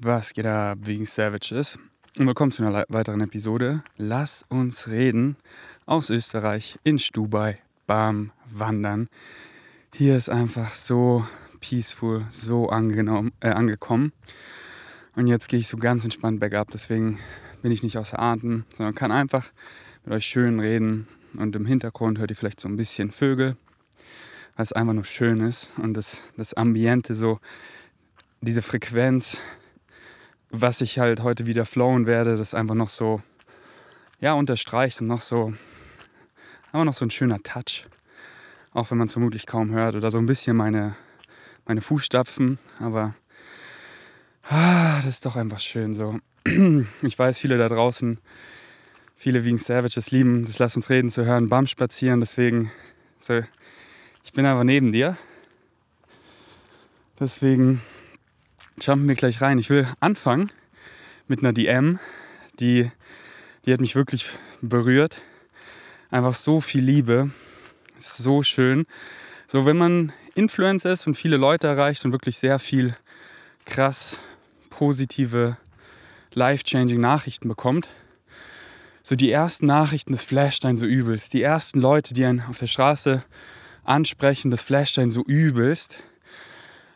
Was geht ab, wegen Savages? Und willkommen zu einer weiteren Episode. Lass uns reden aus Österreich in Stubai Bam wandern. Hier ist einfach so peaceful, so äh, angekommen. Und jetzt gehe ich so ganz entspannt bergab, deswegen bin ich nicht außer Atem, sondern kann einfach mit euch schön reden. Und im Hintergrund hört ihr vielleicht so ein bisschen Vögel, was einfach nur schön ist. Und das, das Ambiente, so diese Frequenz, was ich halt heute wieder flowen werde, das einfach noch so, ja, unterstreicht und noch so, aber noch so ein schöner Touch. Auch wenn man es vermutlich kaum hört oder so ein bisschen meine, meine Fußstapfen, aber ah, das ist doch einfach schön so. Ich weiß, viele da draußen, viele wegen Savages lieben, das Lass uns reden zu hören, Bam spazieren, deswegen, so, ich bin einfach neben dir. Deswegen jumpen wir gleich rein. Ich will anfangen mit einer DM, die, die hat mich wirklich berührt. Einfach so viel Liebe. So schön. So, wenn man Influencer ist und viele Leute erreicht und wirklich sehr viel krass positive, life-changing Nachrichten bekommt, so die ersten Nachrichten, das flasht einen so übelst. Die ersten Leute, die einen auf der Straße ansprechen, das flasht einen so übelst.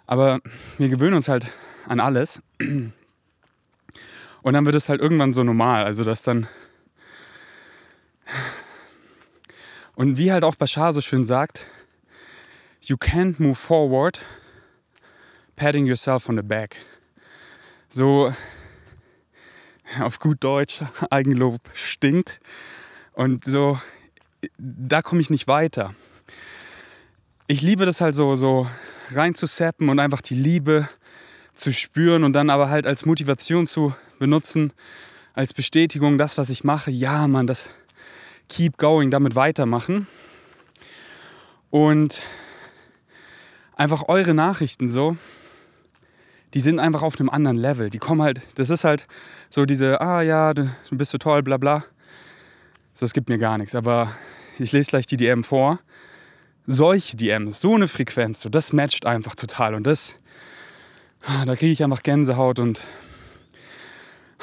Aber wir gewöhnen uns halt an alles. Und dann wird es halt irgendwann so normal. Also, dass dann. Und wie halt auch Bashar so schön sagt, you can't move forward patting yourself on the back. So auf gut Deutsch, Eigenlob stinkt. Und so, da komme ich nicht weiter. Ich liebe das halt so, so reinzusappen und einfach die Liebe zu spüren und dann aber halt als Motivation zu benutzen, als Bestätigung, das, was ich mache, ja, man, das keep going, damit weitermachen. Und einfach eure Nachrichten so, die sind einfach auf einem anderen Level. Die kommen halt, das ist halt so diese, ah ja, du, du bist so toll, bla bla. So, es gibt mir gar nichts. Aber ich lese gleich die DM vor. Solche DMs, so eine Frequenz, so, das matcht einfach total. Und das, da kriege ich einfach Gänsehaut und,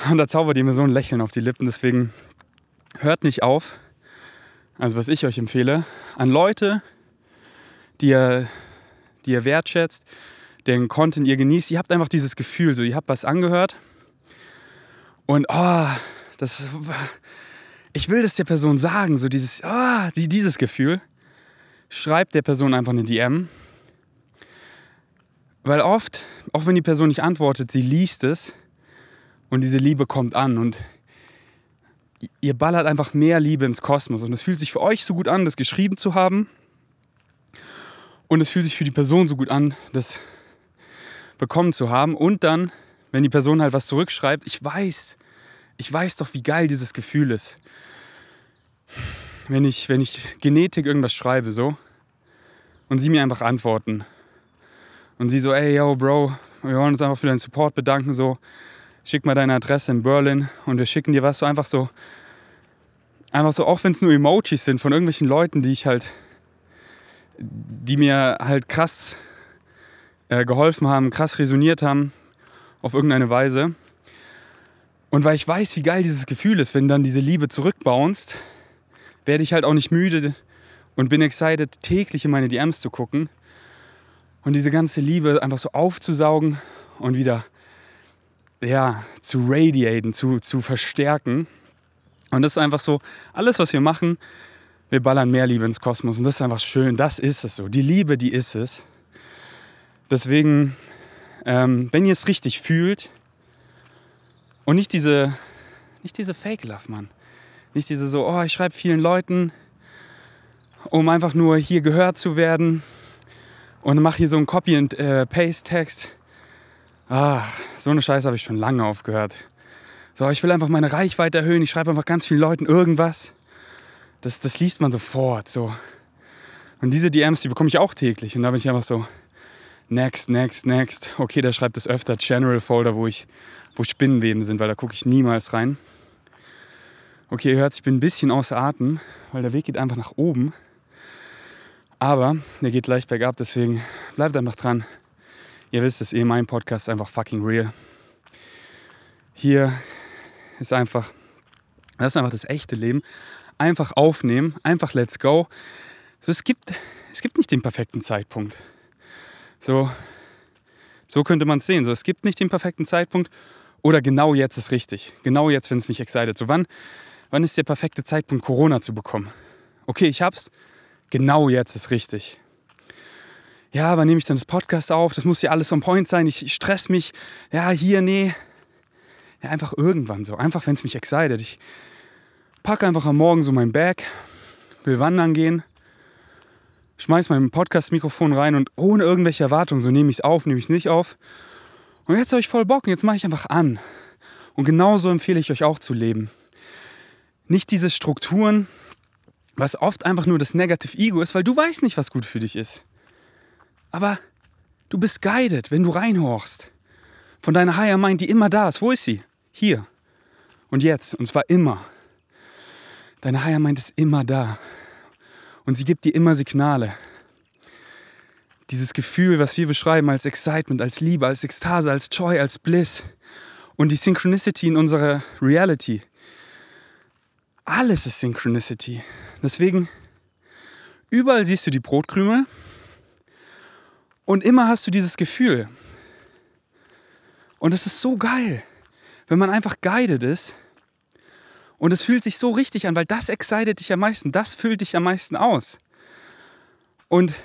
und da zaubert ihr mir so ein Lächeln auf die Lippen. Deswegen hört nicht auf. Also was ich euch empfehle, an Leute, die ihr, die ihr wertschätzt, den Content ihr genießt. Ihr habt einfach dieses Gefühl, so ihr habt was angehört und oh, das, ich will das der Person sagen, so dieses, oh, dieses Gefühl. Schreibt der Person einfach eine DM weil oft, auch wenn die Person nicht antwortet, sie liest es und diese Liebe kommt an und ihr ballert einfach mehr Liebe ins Kosmos. Und es fühlt sich für euch so gut an, das geschrieben zu haben. Und es fühlt sich für die Person so gut an, das bekommen zu haben. Und dann, wenn die Person halt was zurückschreibt, ich weiß, ich weiß doch, wie geil dieses Gefühl ist. Wenn ich, wenn ich Genetik irgendwas schreibe, so, und sie mir einfach antworten. Und sie so, ey, yo, Bro, wir wollen uns einfach für deinen Support bedanken. So, schick mal deine Adresse in Berlin und wir schicken dir was. So einfach so, einfach so, auch wenn es nur Emojis sind von irgendwelchen Leuten, die ich halt, die mir halt krass äh, geholfen haben, krass resoniert haben auf irgendeine Weise. Und weil ich weiß, wie geil dieses Gefühl ist, wenn dann diese Liebe zurückbounced, werde ich halt auch nicht müde und bin excited, täglich in meine DMs zu gucken und diese ganze Liebe einfach so aufzusaugen und wieder ja, zu radiaten, zu, zu verstärken. Und das ist einfach so, alles, was wir machen, wir ballern mehr Liebe ins Kosmos. Und das ist einfach schön, das ist es so. Die Liebe, die ist es. Deswegen, ähm, wenn ihr es richtig fühlt und nicht diese, nicht diese Fake-Love, Mann. Nicht diese so, oh, ich schreibe vielen Leuten, um einfach nur hier gehört zu werden und mache hier so einen Copy-and-Paste-Text. Äh, ah, so eine Scheiße habe ich schon lange aufgehört. So, ich will einfach meine Reichweite erhöhen. Ich schreibe einfach ganz vielen Leuten irgendwas. Das, das liest man sofort. So. Und diese DMs, die bekomme ich auch täglich. Und da bin ich einfach so, next, next, next. Okay, der schreibt das öfter. General Folder, wo, ich, wo Spinnenweben sind, weil da gucke ich niemals rein. Okay, ihr hört, ich bin ein bisschen außer Atem, weil der Weg geht einfach nach oben. Aber der geht leicht bergab, deswegen bleibt einfach dran. Ihr wisst es eh, mein Podcast ist einfach fucking real. hier ist einfach, das ist einfach das echte Leben. Einfach aufnehmen, einfach let's go. So, es, gibt, es gibt nicht den perfekten Zeitpunkt. So, so könnte man es sehen. So, es gibt nicht den perfekten Zeitpunkt oder genau jetzt ist richtig. Genau jetzt, wenn es mich excited. So, wann, wann ist der perfekte Zeitpunkt, Corona zu bekommen? Okay, ich hab's. Genau jetzt ist richtig. Ja, wann nehme ich dann das Podcast auf? Das muss ja alles on point sein. Ich, ich stress mich. Ja, hier, nee. Ja, einfach irgendwann so. Einfach, wenn es mich excited. Ich packe einfach am Morgen so mein Bag, will wandern gehen, schmeiß mein Podcast-Mikrofon rein und ohne irgendwelche Erwartungen, so nehme ich es auf, nehme ich es nicht auf. Und jetzt habe ich voll Bock und jetzt mache ich einfach an. Und genauso empfehle ich euch auch zu leben. Nicht diese Strukturen, was oft einfach nur das Negative Ego ist, weil du weißt nicht, was gut für dich ist. Aber du bist guided, wenn du reinhorchst. Von deiner Higher Mind, die immer da ist. Wo ist sie? Hier. Und jetzt. Und zwar immer. Deine Higher Mind ist immer da. Und sie gibt dir immer Signale. Dieses Gefühl, was wir beschreiben als Excitement, als Liebe, als Ekstase, als Joy, als Bliss. Und die Synchronicity in unserer Reality. Alles ist Synchronicity. Deswegen, überall siehst du die Brotkrümel. Und immer hast du dieses Gefühl. Und es ist so geil, wenn man einfach guided ist und es fühlt sich so richtig an, weil das excited dich am meisten, das füllt dich am meisten aus. Und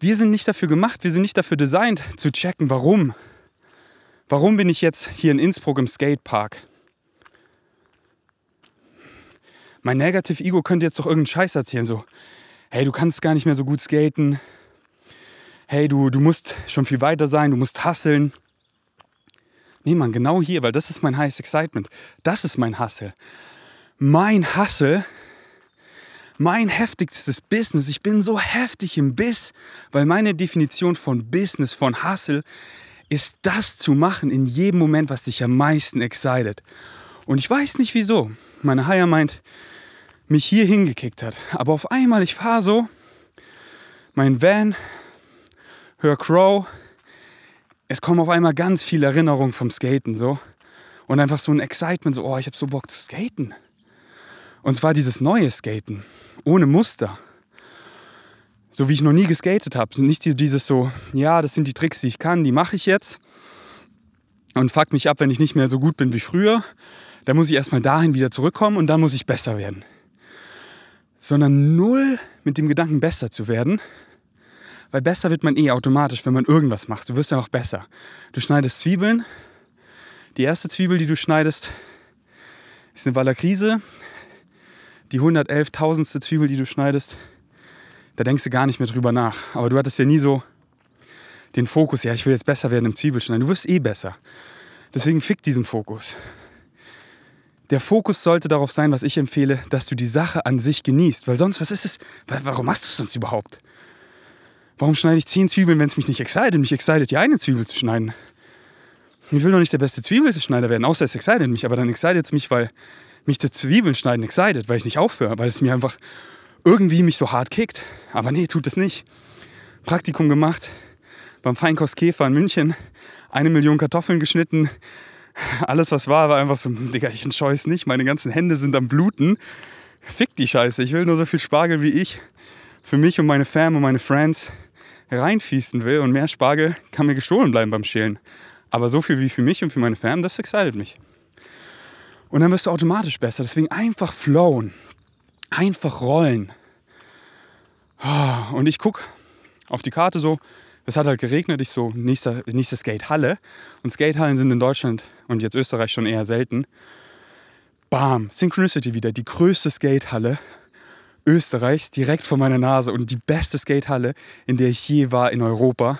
wir sind nicht dafür gemacht, wir sind nicht dafür designt zu checken, warum. Warum bin ich jetzt hier in Innsbruck im Skatepark? Mein Negative Ego könnte jetzt doch irgendeinen Scheiß erzählen, so, hey, du kannst gar nicht mehr so gut skaten. Hey, du, du musst schon viel weiter sein, du musst hasseln. Nee, Mann, genau hier, weil das ist mein Highest Excitement. Das ist mein Hustle. Mein Hustle, mein heftigstes Business. Ich bin so heftig im Biss, weil meine Definition von Business, von Hustle, ist das zu machen in jedem Moment, was dich am meisten excited. Und ich weiß nicht wieso. Meine Higher Mind mich hier hingekickt hat. Aber auf einmal, ich fahre so, mein Van, hör Crow, es kommen auf einmal ganz viele Erinnerungen vom Skaten so. Und einfach so ein Excitement, so, oh, ich habe so Bock zu skaten. Und zwar dieses neue Skaten, ohne Muster. So wie ich noch nie geskatet habe. Nicht dieses so, ja, das sind die Tricks, die ich kann, die mache ich jetzt. Und fuck mich ab, wenn ich nicht mehr so gut bin wie früher. Da muss ich erstmal dahin wieder zurückkommen und dann muss ich besser werden. Sondern null mit dem Gedanken, besser zu werden, weil besser wird man eh automatisch, wenn man irgendwas macht. Du wirst ja auch besser. Du schneidest Zwiebeln. Die erste Zwiebel, die du schneidest, ist eine Wallerkrise. Die 111.000. Zwiebel, die du schneidest, da denkst du gar nicht mehr drüber nach. Aber du hattest ja nie so den Fokus, ja, ich will jetzt besser werden im Zwiebelschneiden. Du wirst eh besser. Deswegen fick diesen Fokus. Der Fokus sollte darauf sein, was ich empfehle, dass du die Sache an sich genießt. Weil sonst, was ist es? Warum machst du es sonst überhaupt? Warum schneide ich zehn Zwiebeln, wenn es mich nicht excited? Mich excited, die eine Zwiebel zu schneiden. Ich will doch nicht der beste Zwiebelschneider werden, außer es excited mich. Aber dann excited es mich, weil mich das Zwiebeln schneiden excited, weil ich nicht aufhöre, weil es mir einfach irgendwie mich so hart kickt. Aber nee, tut es nicht. Praktikum gemacht beim Feinkost Käfer in München. Eine Million Kartoffeln geschnitten. Alles, was war, war einfach so, Digga, ich entscheue es nicht. Meine ganzen Hände sind am Bluten. Fick die Scheiße. Ich will nur so viel Spargel wie ich für mich und meine Fam und meine Friends reinfießen will. Und mehr Spargel kann mir gestohlen bleiben beim Schälen. Aber so viel wie für mich und für meine Fam, das excited mich. Und dann wirst du automatisch besser. Deswegen einfach flowen. Einfach rollen. Und ich gucke auf die Karte so, es hat halt geregnet, ich so, nächster, nächste Skatehalle. Und Skatehallen sind in Deutschland und jetzt Österreich schon eher selten. Bam, Synchronicity wieder, die größte Skatehalle Österreichs direkt vor meiner Nase und die beste Skatehalle, in der ich je war in Europa.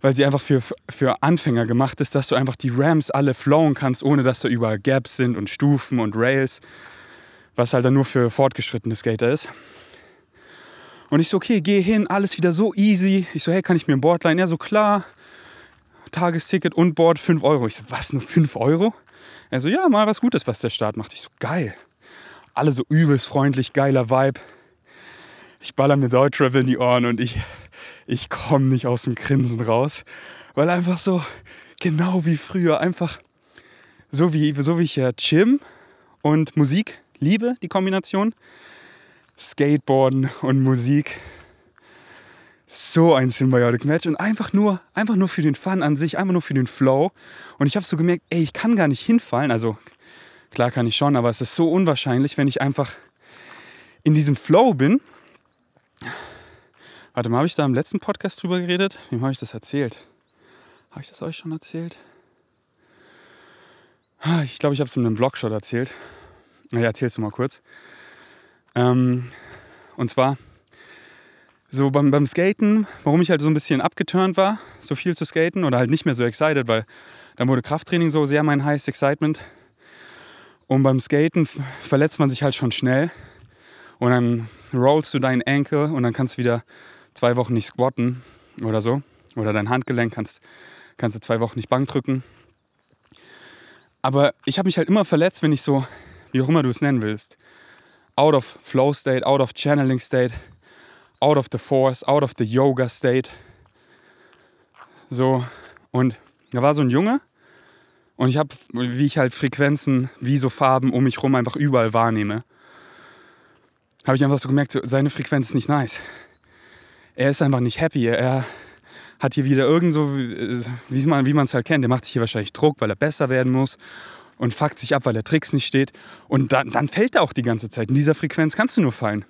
Weil sie einfach für, für Anfänger gemacht ist, dass du einfach die Ramps alle flowen kannst, ohne dass da überall Gaps sind und Stufen und Rails. Was halt dann nur für fortgeschrittene Skater ist. Und ich so, okay, geh hin, alles wieder so easy. Ich so, hey, kann ich mir ein Board leihen? Ja, so klar. Tagesticket und Board 5 Euro. Ich so, was, nur 5 Euro? Er so, ja, mal was Gutes, was der Staat macht. Ich so, geil alle so übelst freundlich, geiler Vibe. Ich baller mir Deutschrap in die Ohren und ich, ich komme nicht aus dem Grinsen raus, weil einfach so genau wie früher. Einfach so wie, so wie ich ja Gym und Musik liebe, die Kombination. Skateboarden und Musik. So ein Symbiotic Match und einfach nur, einfach nur für den Fun an sich, einfach nur für den Flow. Und ich habe so gemerkt, ey, ich kann gar nicht hinfallen. Also klar kann ich schon, aber es ist so unwahrscheinlich, wenn ich einfach in diesem Flow bin. Warte mal, habe ich da im letzten Podcast drüber geredet? Wem habe ich das erzählt? Habe ich das euch schon erzählt? Ah, ich glaube, ich habe es in einem Vlogshot erzählt. Naja, erzählst du mal kurz. Ähm, und zwar so beim, beim Skaten, warum ich halt so ein bisschen abgeturnt war, so viel zu skaten oder halt nicht mehr so excited, weil dann wurde Krafttraining so sehr mein heißes Excitement. Und beim Skaten verletzt man sich halt schon schnell. Und dann rollst du deinen Ankle und dann kannst du wieder zwei Wochen nicht squatten oder so. Oder dein Handgelenk kannst, kannst du zwei Wochen nicht Bank drücken. Aber ich habe mich halt immer verletzt, wenn ich so, wie auch immer du es nennen willst, out of flow state, out of channeling state, out of the force, out of the yoga state. So, und da war so ein Junge und ich habe, wie ich halt Frequenzen, wie so Farben um mich herum einfach überall wahrnehme, habe ich einfach so gemerkt, seine Frequenz ist nicht nice. Er ist einfach nicht happy. Er hat hier wieder irgend so, wie man es halt kennt, der macht sich hier wahrscheinlich Druck, weil er besser werden muss und fuckt sich ab, weil der Tricks nicht steht. Und dann, dann fällt er auch die ganze Zeit. In dieser Frequenz kannst du nur fallen.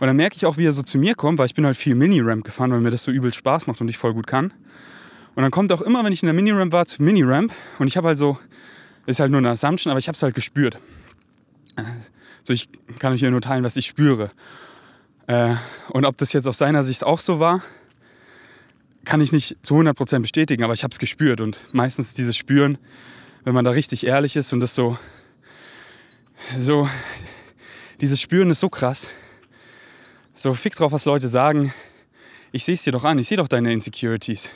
Und dann merke ich auch, wie er so zu mir kommt, weil ich bin halt viel Mini-Ramp gefahren, weil mir das so übel Spaß macht und ich voll gut kann. Und dann kommt auch immer, wenn ich in der Mini-Ramp war, zu Mini-Ramp. Und ich habe halt so, ist halt nur eine Assumption, aber ich habe es halt gespürt. So, ich kann euch hier nur teilen, was ich spüre. Äh, und ob das jetzt aus seiner Sicht auch so war, kann ich nicht zu 100% bestätigen, aber ich habe es gespürt. Und meistens dieses Spüren, wenn man da richtig ehrlich ist und das so, so, dieses Spüren ist so krass. So, fick drauf, was Leute sagen. Ich sehe es dir doch an, ich sehe doch deine Insecurities.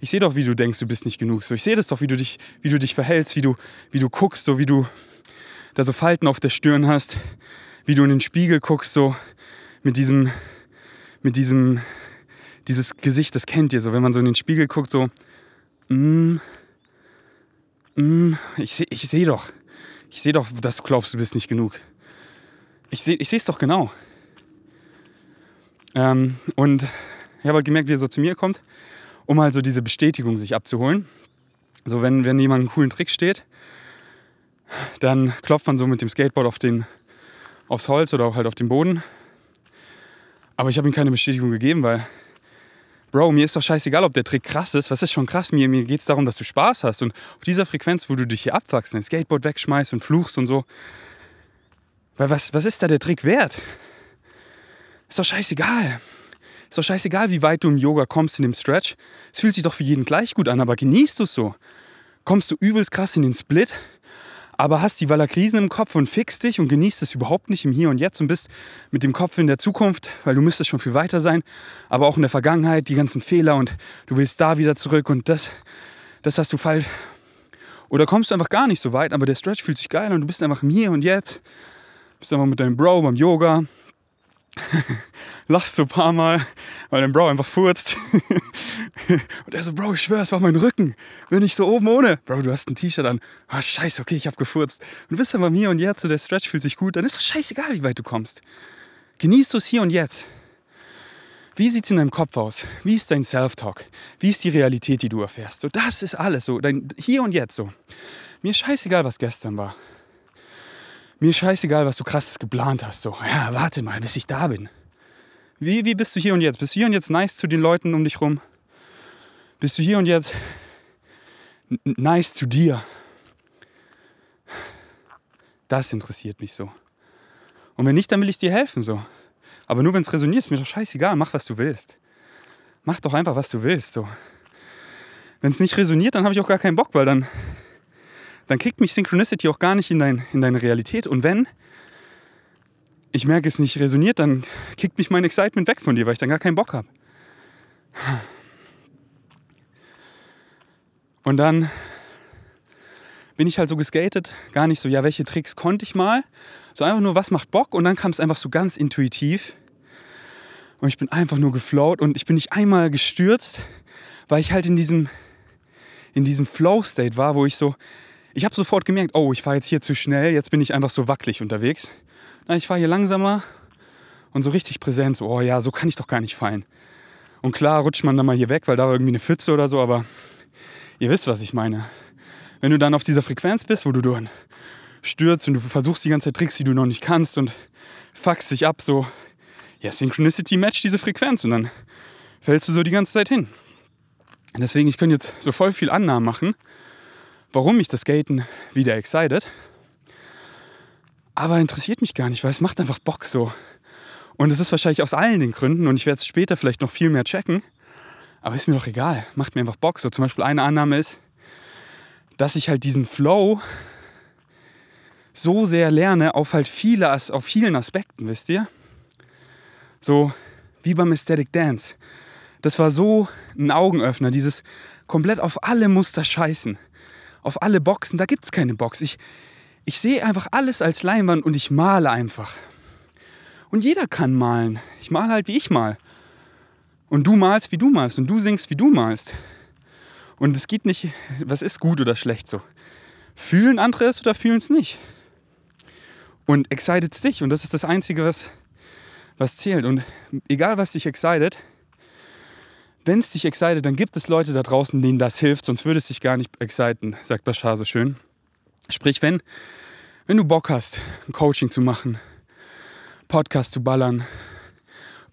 Ich sehe doch, wie du denkst, du bist nicht genug. So, ich sehe das doch, wie du dich, wie du dich verhältst, wie du, wie du guckst, so wie du da so Falten auf der Stirn hast, wie du in den Spiegel guckst, so mit diesem, mit diesem dieses Gesicht, das kennt ihr so, wenn man so in den Spiegel guckt, so, mm, ich sehe ich seh doch, ich sehe doch, dass du glaubst, du bist nicht genug. Ich sehe ich es doch genau. Ähm, und ich habe halt gemerkt, wie er so zu mir kommt, um halt so diese Bestätigung sich abzuholen. So, wenn, wenn jemand einen coolen Trick steht, dann klopft man so mit dem Skateboard auf den, aufs Holz oder halt auf den Boden. Aber ich habe ihm keine Bestätigung gegeben, weil Bro, mir ist doch scheißegal, ob der Trick krass ist. Was ist schon krass? Mir, mir geht es darum, dass du Spaß hast. Und auf dieser Frequenz, wo du dich hier abwachst, dein Skateboard wegschmeißt und fluchst und so. Weil was, was ist da der Trick wert? Ist doch scheißegal. Ist doch scheißegal, wie weit du im Yoga kommst in dem Stretch. Es fühlt sich doch für jeden gleich gut an, aber genießt du es so. Kommst du übelst krass in den Split, aber hast die Valakrisen im Kopf und fixst dich und genießt es überhaupt nicht im Hier und Jetzt und bist mit dem Kopf in der Zukunft, weil du müsstest schon viel weiter sein, aber auch in der Vergangenheit, die ganzen Fehler und du willst da wieder zurück und das, das hast du falsch. Oder kommst du einfach gar nicht so weit, aber der Stretch fühlt sich geil und du bist einfach im Hier und Jetzt, bist einfach mit deinem Bro beim Yoga, lachst so ein paar Mal, weil dein Bro einfach furzt. und er so, Bro, ich schwör, es war mein Rücken. Bin ich so oben ohne. Bro, du hast ein T-Shirt an. Ah, scheiße, okay, ich hab gefurzt. Und du bist aber mir und jetzt, so der Stretch fühlt sich gut. Dann ist doch scheißegal, wie weit du kommst. Genießt es hier und jetzt. Wie sieht es in deinem Kopf aus? Wie ist dein Self-Talk? Wie ist die Realität, die du erfährst? So, das ist alles so. Dein Hier und Jetzt so. Mir scheißegal, was gestern war. Mir scheißegal, was du krasses geplant hast. So, ja, warte mal, bis ich da bin. Wie, wie bist du hier und jetzt? Bist du hier und jetzt nice zu den Leuten um dich rum? Bist du hier und jetzt nice zu dir? Das interessiert mich so. Und wenn nicht, dann will ich dir helfen so. Aber nur wenn es resoniert, ist mir doch scheißegal. Mach, was du willst. Mach doch einfach, was du willst. So. Wenn es nicht resoniert, dann habe ich auch gar keinen Bock, weil dann dann kickt mich Synchronicity auch gar nicht in, dein, in deine Realität. Und wenn ich merke, es nicht resoniert, dann kickt mich mein Excitement weg von dir, weil ich dann gar keinen Bock habe. Und dann bin ich halt so geskatet, gar nicht so, ja, welche Tricks konnte ich mal, so einfach nur, was macht Bock und dann kam es einfach so ganz intuitiv. Und ich bin einfach nur geflowt und ich bin nicht einmal gestürzt, weil ich halt in diesem, in diesem Flow-State war, wo ich so, ich habe sofort gemerkt, oh, ich fahre jetzt hier zu schnell, jetzt bin ich einfach so wackelig unterwegs. Na, ich fahre hier langsamer und so richtig präsent, so, oh ja, so kann ich doch gar nicht fallen. Und klar rutscht man dann mal hier weg, weil da war irgendwie eine Pfütze oder so, aber ihr wisst, was ich meine. Wenn du dann auf dieser Frequenz bist, wo du dann stürzt und du versuchst die ganze Zeit Tricks, die du noch nicht kannst und fuckst dich ab, so, ja, Synchronicity matcht diese Frequenz und dann fällst du so die ganze Zeit hin. Deswegen, ich könnte jetzt so voll viel Annahmen machen, warum mich das Skaten wieder excited. Aber interessiert mich gar nicht, weil es macht einfach Bock so. Und es ist wahrscheinlich aus allen den Gründen und ich werde es später vielleicht noch viel mehr checken. Aber ist mir doch egal, macht mir einfach Bock. So zum Beispiel eine Annahme ist, dass ich halt diesen Flow so sehr lerne auf halt viele, auf vielen Aspekten, wisst ihr? So wie beim Aesthetic Dance. Das war so ein Augenöffner, dieses komplett auf alle Muster scheißen auf alle Boxen. Da gibt es keine Box. Ich, ich sehe einfach alles als Leinwand und ich male einfach. Und jeder kann malen. Ich male halt, wie ich mal. Und du malst, wie du malst. Und du singst, wie du malst. Und es geht nicht, was ist gut oder schlecht so. Fühlen andere es oder fühlen es nicht. Und excited dich. Und das ist das Einzige, was, was zählt. Und egal, was dich excited, wenn es dich excited, dann gibt es Leute da draußen, denen das hilft, sonst würde es dich gar nicht exciten, sagt Bashar so schön. Sprich, wenn, wenn du Bock hast, ein Coaching zu machen, Podcast zu ballern,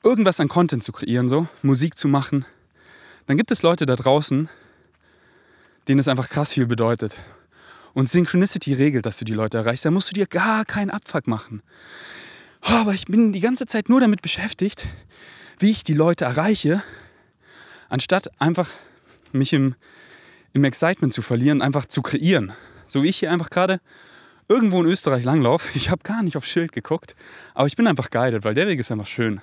irgendwas an Content zu kreieren, so, Musik zu machen, dann gibt es Leute da draußen, denen es einfach krass viel bedeutet. Und Synchronicity regelt, dass du die Leute erreichst. Da musst du dir gar keinen Abfuck machen. Oh, aber ich bin die ganze Zeit nur damit beschäftigt, wie ich die Leute erreiche, anstatt einfach mich im, im Excitement zu verlieren, einfach zu kreieren. So wie ich hier einfach gerade irgendwo in Österreich langlaufe. Ich habe gar nicht aufs Schild geguckt, aber ich bin einfach guided, weil der Weg ist einfach schön.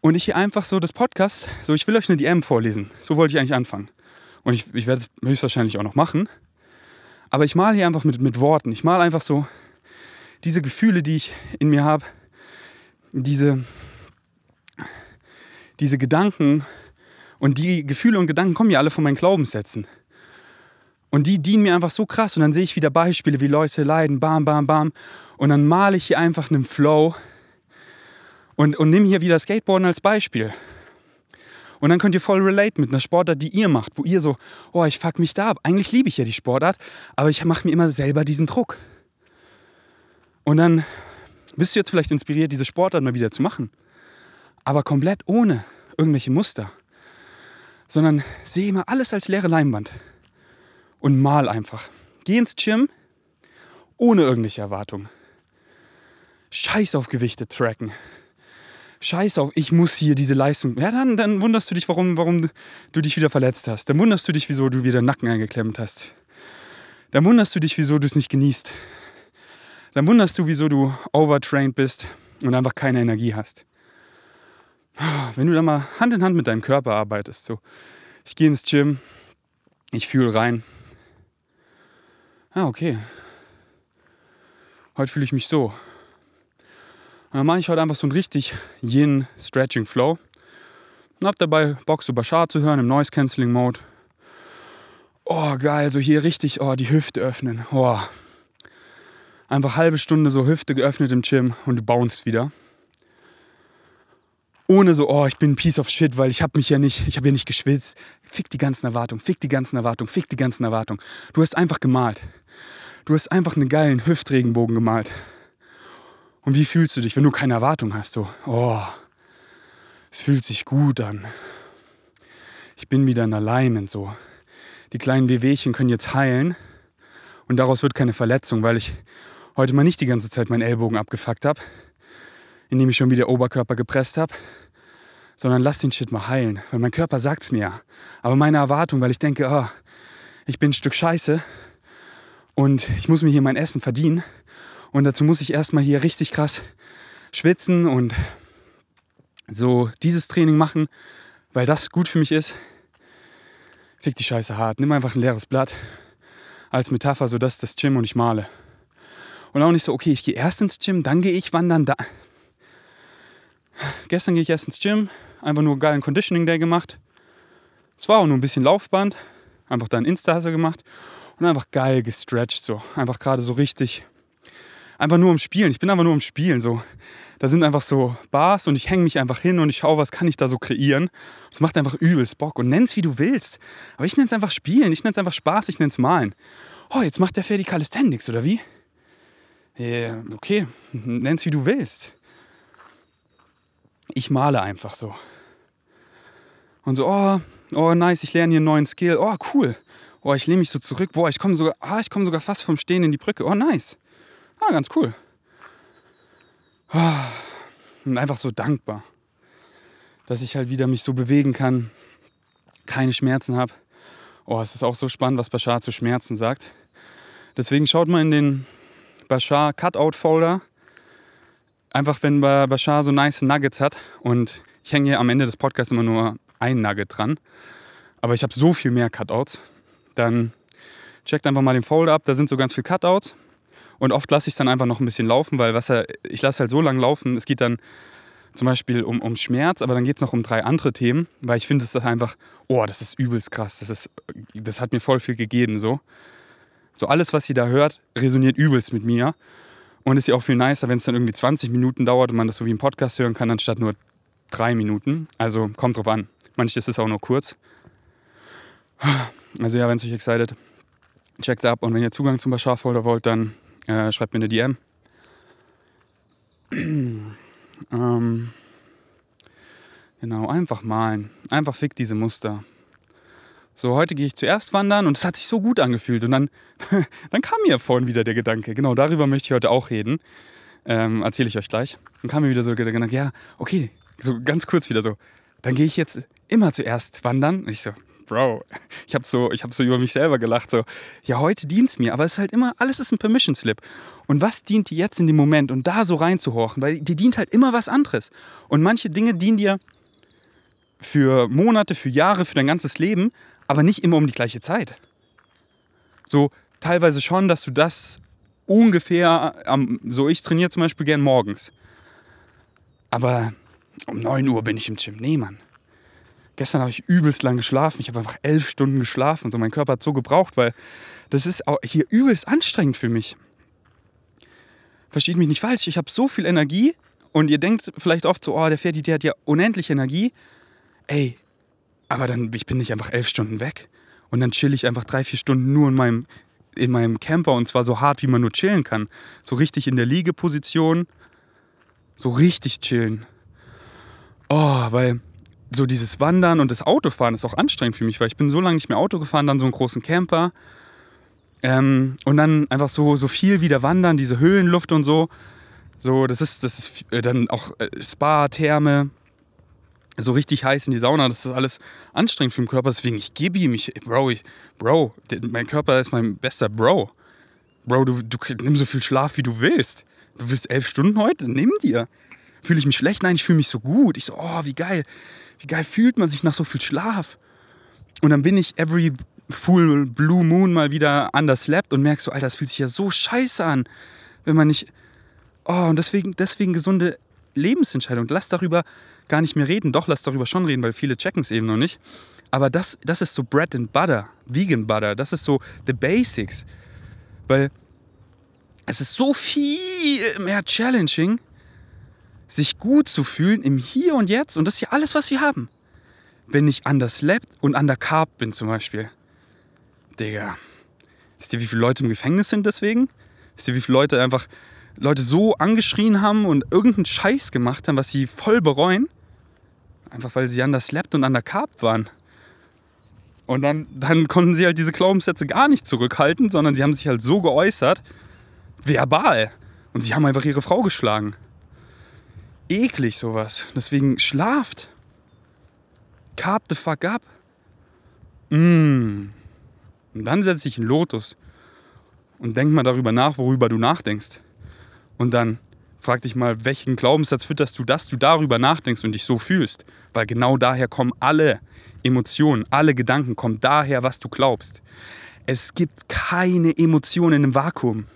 Und ich hier einfach so das Podcast, so ich will euch eine DM vorlesen. So wollte ich eigentlich anfangen. Und ich, ich werde es höchstwahrscheinlich auch noch machen. Aber ich male hier einfach mit, mit Worten. Ich male einfach so diese Gefühle, die ich in mir habe, diese, diese Gedanken, und die Gefühle und Gedanken kommen ja alle von meinen Glaubenssätzen. Und die dienen mir einfach so krass. Und dann sehe ich wieder Beispiele, wie Leute leiden, bam, bam, bam. Und dann male ich hier einfach einen Flow und, und nehme hier wieder Skateboarden als Beispiel. Und dann könnt ihr voll relate mit einer Sportart, die ihr macht, wo ihr so, oh, ich fuck mich da ab. Eigentlich liebe ich ja die Sportart, aber ich mache mir immer selber diesen Druck. Und dann bist du jetzt vielleicht inspiriert, diese Sportart mal wieder zu machen. Aber komplett ohne irgendwelche Muster sondern sehe immer alles als leere Leinwand und mal einfach. Geh ins Gym ohne irgendwelche Erwartung. Scheiß auf Gewichte tracken. Scheiß auf, ich muss hier diese Leistung. Ja, dann, dann wunderst du dich, warum, warum du dich wieder verletzt hast. Dann wunderst du dich, wieso du wieder Nacken eingeklemmt hast. Dann wunderst du dich, wieso du es nicht genießt. Dann wunderst du, wieso du overtrained bist und einfach keine Energie hast. Wenn du da mal Hand in Hand mit deinem Körper arbeitest, so, ich gehe ins Gym, ich fühle rein. Ah, okay. Heute fühle ich mich so. Und dann mache ich heute einfach so einen richtig Yin Stretching Flow. Und hab dabei Bock, so Bashar zu hören im Noise Cancelling Mode. Oh, geil, so hier richtig, oh, die Hüfte öffnen. Oh. Einfach halbe Stunde so Hüfte geöffnet im Gym und du bounst wieder ohne so, oh, ich bin ein Piece of Shit, weil ich habe mich ja nicht, ich habe ja nicht geschwitzt. Fick die ganzen Erwartungen, fick die ganzen Erwartungen, fick die ganzen Erwartungen. Du hast einfach gemalt. Du hast einfach einen geilen Hüftregenbogen gemalt. Und wie fühlst du dich, wenn du keine Erwartung hast? So, oh, es fühlt sich gut an. Ich bin wieder in Alignment so. Die kleinen Wehwehchen können jetzt heilen und daraus wird keine Verletzung, weil ich heute mal nicht die ganze Zeit meinen Ellbogen abgefuckt habe, indem ich schon wieder Oberkörper gepresst habe, sondern lass den Shit mal heilen. Weil mein Körper sagt es mir. Aber meine Erwartung, weil ich denke, oh, ich bin ein Stück Scheiße und ich muss mir hier mein Essen verdienen. Und dazu muss ich erstmal hier richtig krass schwitzen und so dieses Training machen, weil das gut für mich ist. Fick die Scheiße hart. Nimm einfach ein leeres Blatt als Metapher, so das ist das Gym und ich male. Und auch nicht so, okay, ich gehe erst ins Gym, dann gehe ich wandern, da. Gestern gehe ich erst ins Gym, einfach nur geilen Conditioning Day gemacht. Zwar auch nur ein bisschen Laufband, Einfach da ein Insta-Hustle gemacht und einfach geil gestretched. So. Einfach gerade so richtig. Einfach nur um Spielen. Ich bin einfach nur um Spielen. So. Da sind einfach so Bars und ich hänge mich einfach hin und ich schaue, was kann ich da so kreieren. Das macht einfach übelst Bock. Und nenn's wie du willst. Aber ich nenne es einfach Spielen. Ich nenne es einfach Spaß. Ich nenne es Malen. Oh, jetzt macht der Ferdi Calisthenics, oder wie? Ja, okay, nenn's wie du willst. Ich male einfach so. Und so, oh, oh nice, ich lerne hier einen neuen Skill. Oh, cool. Oh, ich lehne mich so zurück. Boah, ich komme sogar, ah, ich komme sogar fast vom Stehen in die Brücke. Oh, nice. Ah, ganz cool. Oh, und einfach so dankbar, dass ich halt wieder mich so bewegen kann, keine Schmerzen habe. Oh, es ist auch so spannend, was Bashar zu Schmerzen sagt. Deswegen schaut mal in den Bashar Cutout Folder. Einfach wenn Bashar so nice Nuggets hat und ich hänge hier am Ende des Podcasts immer nur ein Nugget dran. Aber ich habe so viel mehr Cutouts. Dann checkt einfach mal den Folder ab, da sind so ganz viele Cutouts. Und oft lasse ich es dann einfach noch ein bisschen laufen, weil was ich lasse halt so lange laufen, es geht dann zum Beispiel um, um Schmerz, aber dann geht es noch um drei andere Themen, weil ich finde es einfach, oh, das ist übelst krass, das, ist, das hat mir voll viel gegeben so. So alles, was sie da hört, resoniert übelst mit mir. Und ist ja auch viel nicer, wenn es dann irgendwie 20 Minuten dauert und man das so wie im Podcast hören kann, anstatt nur drei Minuten. Also kommt drauf an. Manches ist auch nur kurz. Also ja, wenn es euch excited, checkt ab. Und wenn ihr Zugang zum Bashar-Folder wollt, dann äh, schreibt mir eine DM. ähm, genau, einfach malen. Einfach fick diese Muster. So, heute gehe ich zuerst wandern und es hat sich so gut angefühlt. Und dann, dann kam mir vorhin wieder der Gedanke, genau darüber möchte ich heute auch reden. Ähm, Erzähle ich euch gleich. Dann kam mir wieder so der Gedanke, ja, okay, so ganz kurz wieder so. Dann gehe ich jetzt immer zuerst wandern. Und ich so, Bro, ich habe so, hab so über mich selber gelacht. So, ja, heute dient es mir, aber es ist halt immer, alles ist ein Permission Slip. Und was dient dir jetzt in dem Moment und da so reinzuhorchen? Weil dir dient halt immer was anderes. Und manche Dinge dienen dir für Monate, für Jahre, für dein ganzes Leben aber nicht immer um die gleiche Zeit. So teilweise schon, dass du das ungefähr, so ich trainiere zum Beispiel gern morgens. Aber um 9 Uhr bin ich im Gym. Nee, Mann. Gestern habe ich übelst lang geschlafen. Ich habe einfach elf Stunden geschlafen. So, mein Körper hat so gebraucht, weil das ist auch hier übelst anstrengend für mich. Versteht mich nicht falsch. Ich habe so viel Energie und ihr denkt vielleicht oft so, oh, der Ferdi, der hat ja unendlich Energie. Ey, aber dann, ich bin nicht einfach elf Stunden weg. Und dann chill ich einfach drei, vier Stunden nur in meinem, in meinem Camper und zwar so hart, wie man nur chillen kann. So richtig in der Liegeposition. So richtig chillen. Oh, weil so dieses Wandern und das Autofahren ist auch anstrengend für mich, weil ich bin so lange nicht mehr Auto gefahren, dann so einen großen Camper. Ähm, und dann einfach so, so viel wieder wandern, diese Höhenluft und so. So, das ist, das ist dann auch äh, Spa, Therme, so richtig heiß in die Sauna. Das ist alles anstrengend für den Körper. Deswegen, ich gebe ihm, ich, Bro, ich, Bro, mein Körper ist mein bester Bro. Bro, du, du nimm so viel Schlaf, wie du willst. Du willst elf Stunden heute? Nimm dir. Fühle ich mich schlecht? Nein, ich fühle mich so gut. Ich so, oh, wie geil. Wie geil fühlt man sich nach so viel Schlaf? Und dann bin ich every full blue moon mal wieder underslept und merke so, Alter, das fühlt sich ja so scheiße an, wenn man nicht. Oh, und deswegen, deswegen gesunde Lebensentscheidung. Lass darüber gar nicht mehr reden. Doch, lass darüber schon reden, weil viele checken es eben noch nicht. Aber das, das ist so Bread and Butter, Vegan Butter. Das ist so the Basics. Weil es ist so viel mehr challenging, sich gut zu fühlen im Hier und Jetzt. Und das ist ja alles, was wir haben. Wenn ich anders lebt und undercarb bin zum Beispiel. Digga. Wisst ihr, wie viele Leute im Gefängnis sind deswegen? Wisst ihr, wie viele Leute einfach Leute so angeschrien haben und irgendeinen Scheiß gemacht haben, was sie voll bereuen. Einfach weil sie anders slept und undercarb waren. Und dann, dann konnten sie halt diese Glaubenssätze gar nicht zurückhalten, sondern sie haben sich halt so geäußert, verbal. Und sie haben einfach ihre Frau geschlagen. Eklig sowas. Deswegen schlaft. Carb the fuck up. Mm. Und dann setz dich in Lotus und denk mal darüber nach, worüber du nachdenkst. Und dann frag dich mal, welchen Glaubenssatz fütterst du, dass du darüber nachdenkst und dich so fühlst. Weil genau daher kommen alle Emotionen, alle Gedanken kommen daher, was du glaubst. Es gibt keine Emotionen im Vakuum.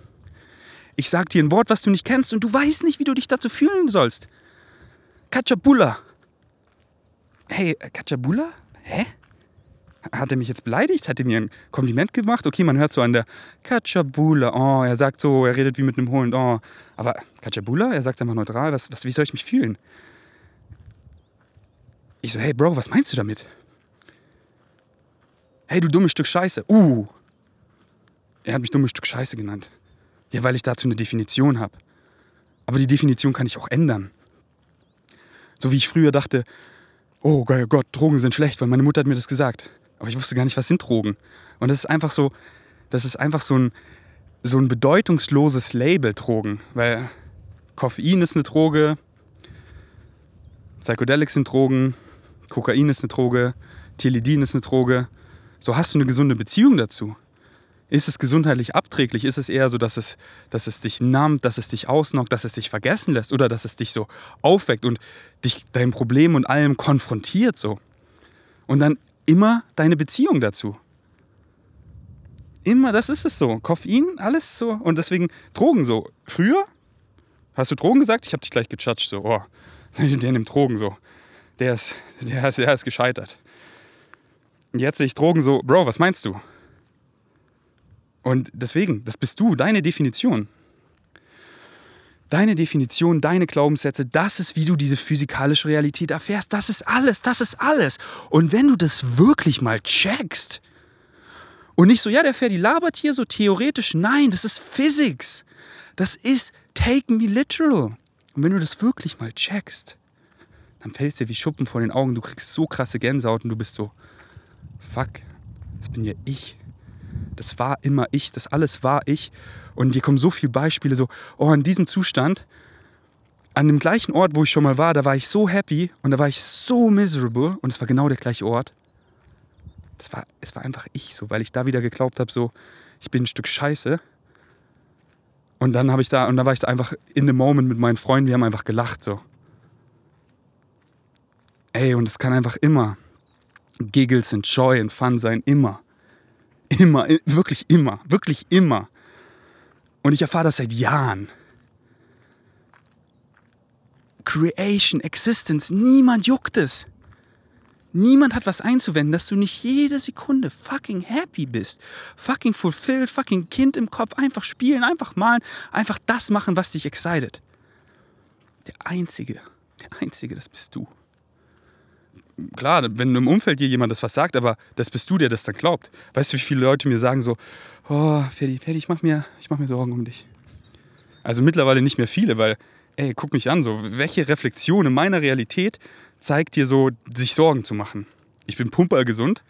Ich sag dir ein Wort, was du nicht kennst und du weißt nicht, wie du dich dazu fühlen sollst. Kachabula. Hey, Kachabula? Hä? Hat er mich jetzt beleidigt? Hat er mir ein Kompliment gemacht? Okay, man hört so an der Kachabula. Oh, er sagt so, er redet wie mit einem Hund. Oh, aber Kachabula, er sagt einfach neutral. Was, was, wie soll ich mich fühlen? Ich so, hey Bro, was meinst du damit? Hey, du dummes Stück Scheiße. Uh. Er hat mich dummes Stück Scheiße genannt. Ja, weil ich dazu eine Definition habe. Aber die Definition kann ich auch ändern. So wie ich früher dachte, oh Gott, Drogen sind schlecht, weil meine Mutter hat mir das gesagt. Aber ich wusste gar nicht, was sind Drogen. Und das ist einfach so, das ist einfach so ein, so ein bedeutungsloses Label Drogen. Weil Koffein ist eine Droge, Psychedelics sind Drogen, Kokain ist eine Droge, Tilidin ist eine Droge. So hast du eine gesunde Beziehung dazu. Ist es gesundheitlich abträglich? Ist es eher so, dass es, dass es dich nammt, dass es dich ausnockt, dass es dich vergessen lässt oder dass es dich so aufweckt und dich deinem Problem und allem konfrontiert so? Und dann immer deine Beziehung dazu. Immer, das ist es so. Koffein, alles so. Und deswegen Drogen so. Früher hast du Drogen gesagt? Ich habe dich gleich gejudged so. Oh, der nimmt Drogen so. Der ist, der ist, der ist gescheitert. Und jetzt sehe ich Drogen so, Bro, was meinst du? Und deswegen, das bist du, deine Definition. Deine Definition, deine Glaubenssätze, das ist, wie du diese physikalische Realität erfährst. Das ist alles, das ist alles. Und wenn du das wirklich mal checkst und nicht so, ja, der Ferdi labert hier so theoretisch, nein, das ist Physics. Das ist take me literal. Und wenn du das wirklich mal checkst, dann fällt es dir wie Schuppen vor den Augen. Du kriegst so krasse Gänsehaut und du bist so, fuck, das bin ja ich das war immer ich, das alles war ich. Und hier kommen so viele Beispiele, so, oh, in diesem Zustand, an dem gleichen Ort, wo ich schon mal war, da war ich so happy und da war ich so miserable und es war genau der gleiche Ort. Das war, es war einfach ich so, weil ich da wieder geglaubt habe, so, ich bin ein Stück Scheiße. Und dann habe ich da, und da war ich da einfach in the moment mit meinen Freunden, wir haben einfach gelacht, so. Ey, und es kann einfach immer Giggles und Joy und Fun sein, immer. Immer, wirklich immer, wirklich immer. Und ich erfahre das seit Jahren. Creation, Existence, niemand juckt es. Niemand hat was einzuwenden, dass du nicht jede Sekunde fucking happy bist. Fucking fulfilled, fucking Kind im Kopf, einfach spielen, einfach malen, einfach das machen, was dich excited. Der Einzige, der Einzige, das bist du klar, wenn im Umfeld dir jemand das was sagt, aber das bist du, der das dann glaubt. Weißt du, wie viele Leute mir sagen so, oh, Ferdi, Ferdi, ich mach mir, ich mach mir Sorgen um dich. Also mittlerweile nicht mehr viele, weil, ey, guck mich an, so, welche Reflexion in meiner Realität zeigt dir so, sich Sorgen zu machen? Ich bin pumpergesund,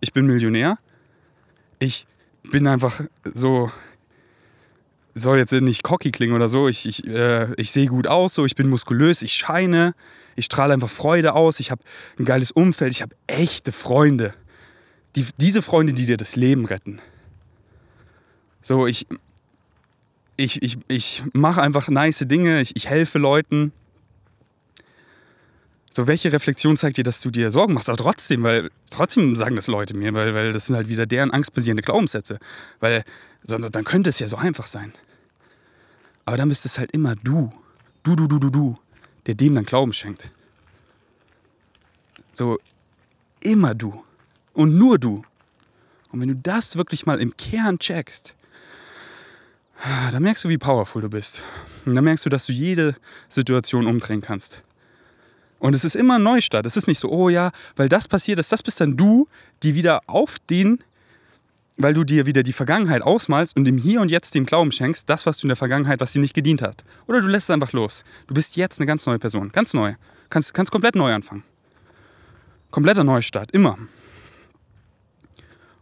ich bin Millionär, ich bin einfach so, soll jetzt nicht cocky klingen oder so, ich, ich, äh, ich sehe gut aus, so, ich bin muskulös, ich scheine, ich strahle einfach Freude aus. Ich habe ein geiles Umfeld. Ich habe echte Freunde. Die, diese Freunde, die dir das Leben retten. So, ich, ich, ich, ich mache einfach nice Dinge. Ich, ich helfe Leuten. So, welche Reflexion zeigt dir, dass du dir Sorgen machst? Aber trotzdem, weil trotzdem sagen das Leute mir, weil, weil das sind halt wieder deren angstbasierende Glaubenssätze. Weil sonst dann könnte es ja so einfach sein. Aber dann bist es halt immer du. Du, du, du, du, du der dem dann Glauben schenkt. So, immer du und nur du. Und wenn du das wirklich mal im Kern checkst, dann merkst du, wie powerful du bist. Und dann merkst du, dass du jede Situation umdrehen kannst. Und es ist immer ein Neustart. Es ist nicht so, oh ja, weil das passiert ist, das bist dann du, die wieder auf den weil du dir wieder die Vergangenheit ausmalst und im Hier und Jetzt dem Glauben schenkst, das, was du in der Vergangenheit, was dir nicht gedient hat. Oder du lässt es einfach los. Du bist jetzt eine ganz neue Person, ganz neu. Kannst, kannst komplett neu anfangen. Kompletter Neustart, immer.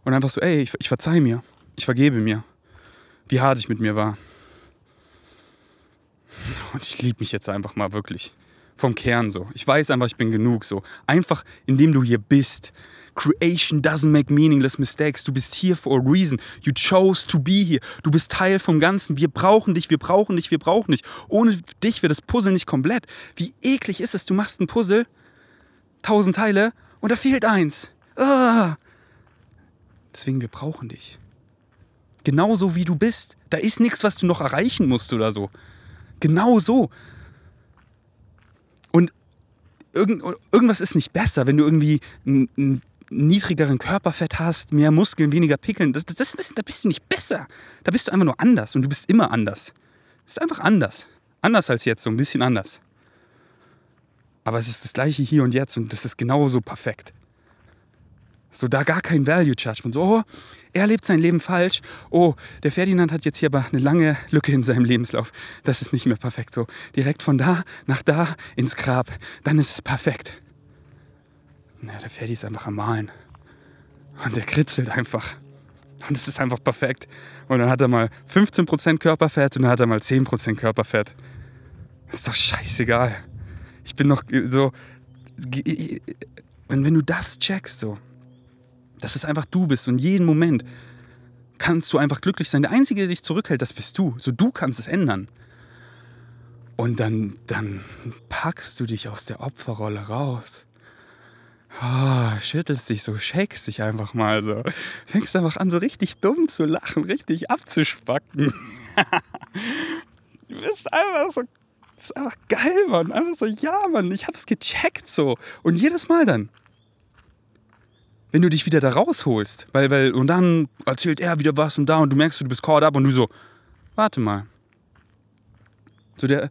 Und einfach so, ey, ich, ich verzeih mir, ich vergebe mir, wie hart ich mit mir war. Und ich liebe mich jetzt einfach mal wirklich. Vom Kern so. Ich weiß einfach, ich bin genug so. Einfach, indem du hier bist, Creation doesn't make meaningless mistakes. Du bist hier for a reason. You chose to be here. Du bist Teil vom Ganzen. Wir brauchen dich, wir brauchen dich, wir brauchen dich. Ohne dich wird das Puzzle nicht komplett. Wie eklig ist es, du machst ein Puzzle, tausend Teile und da fehlt eins. Ah. Deswegen, wir brauchen dich. Genauso wie du bist. Da ist nichts, was du noch erreichen musst oder so. Genau so. Und irgend, irgendwas ist nicht besser, wenn du irgendwie ein, ein niedrigeren Körperfett hast, mehr Muskeln, weniger Pickeln, das, das, das, da bist du nicht besser. Da bist du einfach nur anders und du bist immer anders. Du bist einfach anders. Anders als jetzt, so ein bisschen anders. Aber es ist das gleiche hier und jetzt und das ist genauso perfekt. So da gar kein Value Judgment. So, oh, er lebt sein Leben falsch. Oh, der Ferdinand hat jetzt hier aber eine lange Lücke in seinem Lebenslauf. Das ist nicht mehr perfekt. So direkt von da nach da ins Grab. Dann ist es perfekt. Na, der Ferdi ist einfach am Malen. Und der kritzelt einfach. Und es ist einfach perfekt. Und dann hat er mal 15% Körperfett und dann hat er mal 10% Körperfett. ist doch scheißegal. Ich bin noch so. Und wenn du das checkst, so, dass es einfach du bist und jeden Moment kannst du einfach glücklich sein. Der Einzige, der dich zurückhält, das bist du. So du kannst es ändern. Und dann, dann packst du dich aus der Opferrolle raus oh, schüttelst dich so, shakest dich einfach mal so. Fängst einfach an, so richtig dumm zu lachen, richtig abzuspacken. du bist einfach so, das ist einfach geil, Mann. Einfach so, ja, Mann, ich hab's gecheckt so. Und jedes Mal dann, wenn du dich wieder da rausholst, weil, weil, und dann erzählt er wieder was und da und du merkst, du bist caught up und du so, warte mal. So der,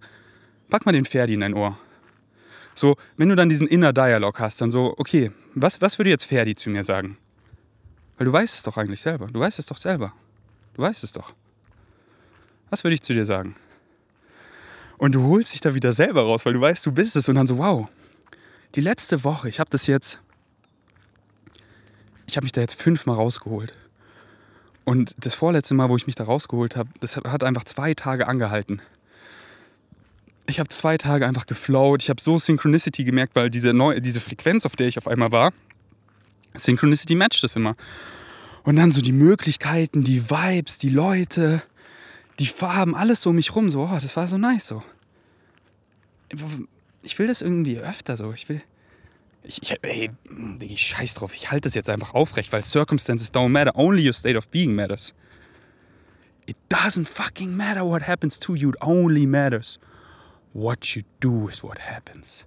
pack mal den Ferdi in dein Ohr. So, wenn du dann diesen Inner Dialog hast, dann so, okay, was, was würde jetzt Ferdi zu mir sagen? Weil du weißt es doch eigentlich selber. Du weißt es doch selber. Du weißt es doch. Was würde ich zu dir sagen? Und du holst dich da wieder selber raus, weil du weißt, du bist es. Und dann so, wow, die letzte Woche, ich habe das jetzt, ich habe mich da jetzt fünfmal rausgeholt. Und das vorletzte Mal, wo ich mich da rausgeholt habe, das hat einfach zwei Tage angehalten ich habe zwei Tage einfach geflowt. Ich habe so Synchronicity gemerkt, weil diese, neue, diese Frequenz, auf der ich auf einmal war, Synchronicity matcht das immer. Und dann so die Möglichkeiten, die Vibes, die Leute, die Farben, alles so um mich rum. So, oh, das war so nice so. Ich will das irgendwie öfter so. Ich will. Ich, ich, ey, ich scheiß drauf. Ich halte das jetzt einfach aufrecht, weil Circumstances don't matter. Only your state of being matters. It doesn't fucking matter what happens to you. It only matters What you do is what happens.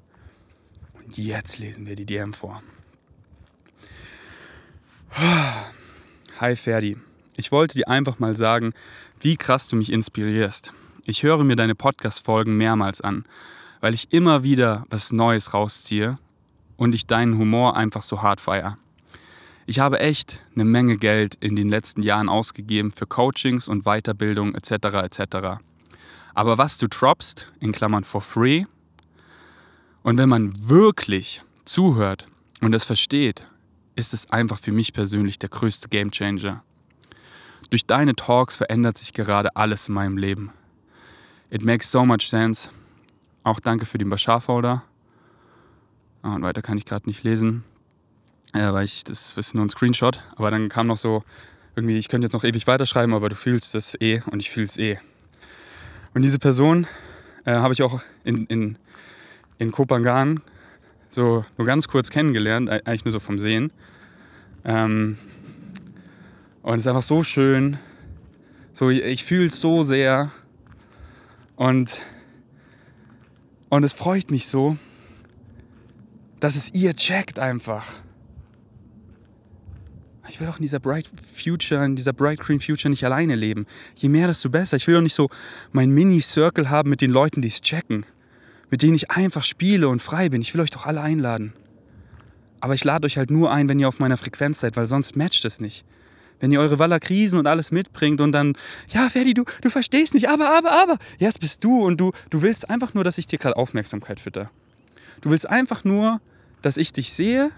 Und jetzt lesen wir die DM vor. Hi Ferdi, ich wollte dir einfach mal sagen, wie krass du mich inspirierst. Ich höre mir deine Podcast-Folgen mehrmals an, weil ich immer wieder was Neues rausziehe und ich deinen Humor einfach so hart feier. Ich habe echt eine Menge Geld in den letzten Jahren ausgegeben für Coachings und Weiterbildung etc. etc. Aber was du droppst, in Klammern for free, und wenn man wirklich zuhört und es versteht, ist es einfach für mich persönlich der größte Gamechanger. Durch deine Talks verändert sich gerade alles in meinem Leben. It makes so much sense. Auch danke für den Bashar-Folder. Ah, und weiter kann ich gerade nicht lesen, äh, weil ich das ist nur ein Screenshot. Aber dann kam noch so irgendwie, ich könnte jetzt noch ewig weiterschreiben, aber du fühlst es eh und ich fühle es eh. Und diese Person äh, habe ich auch in, in, in Kopangan so nur ganz kurz kennengelernt, eigentlich nur so vom Sehen. Ähm, und es ist einfach so schön. So, ich fühle es so sehr. Und, und es freut mich so, dass es ihr checkt einfach ich will doch in dieser Bright Future, in dieser Bright Green Future nicht alleine leben. Je mehr, desto besser. Ich will doch nicht so mein Mini-Circle haben mit den Leuten, die es checken. Mit denen ich einfach spiele und frei bin. Ich will euch doch alle einladen. Aber ich lade euch halt nur ein, wenn ihr auf meiner Frequenz seid, weil sonst matcht es nicht. Wenn ihr eure Waller-Krisen und alles mitbringt und dann, ja, Ferdi, du, du verstehst nicht, aber, aber, aber. Ja, es bist du und du, du willst einfach nur, dass ich dir gerade Aufmerksamkeit fütter. Du willst einfach nur, dass ich dich sehe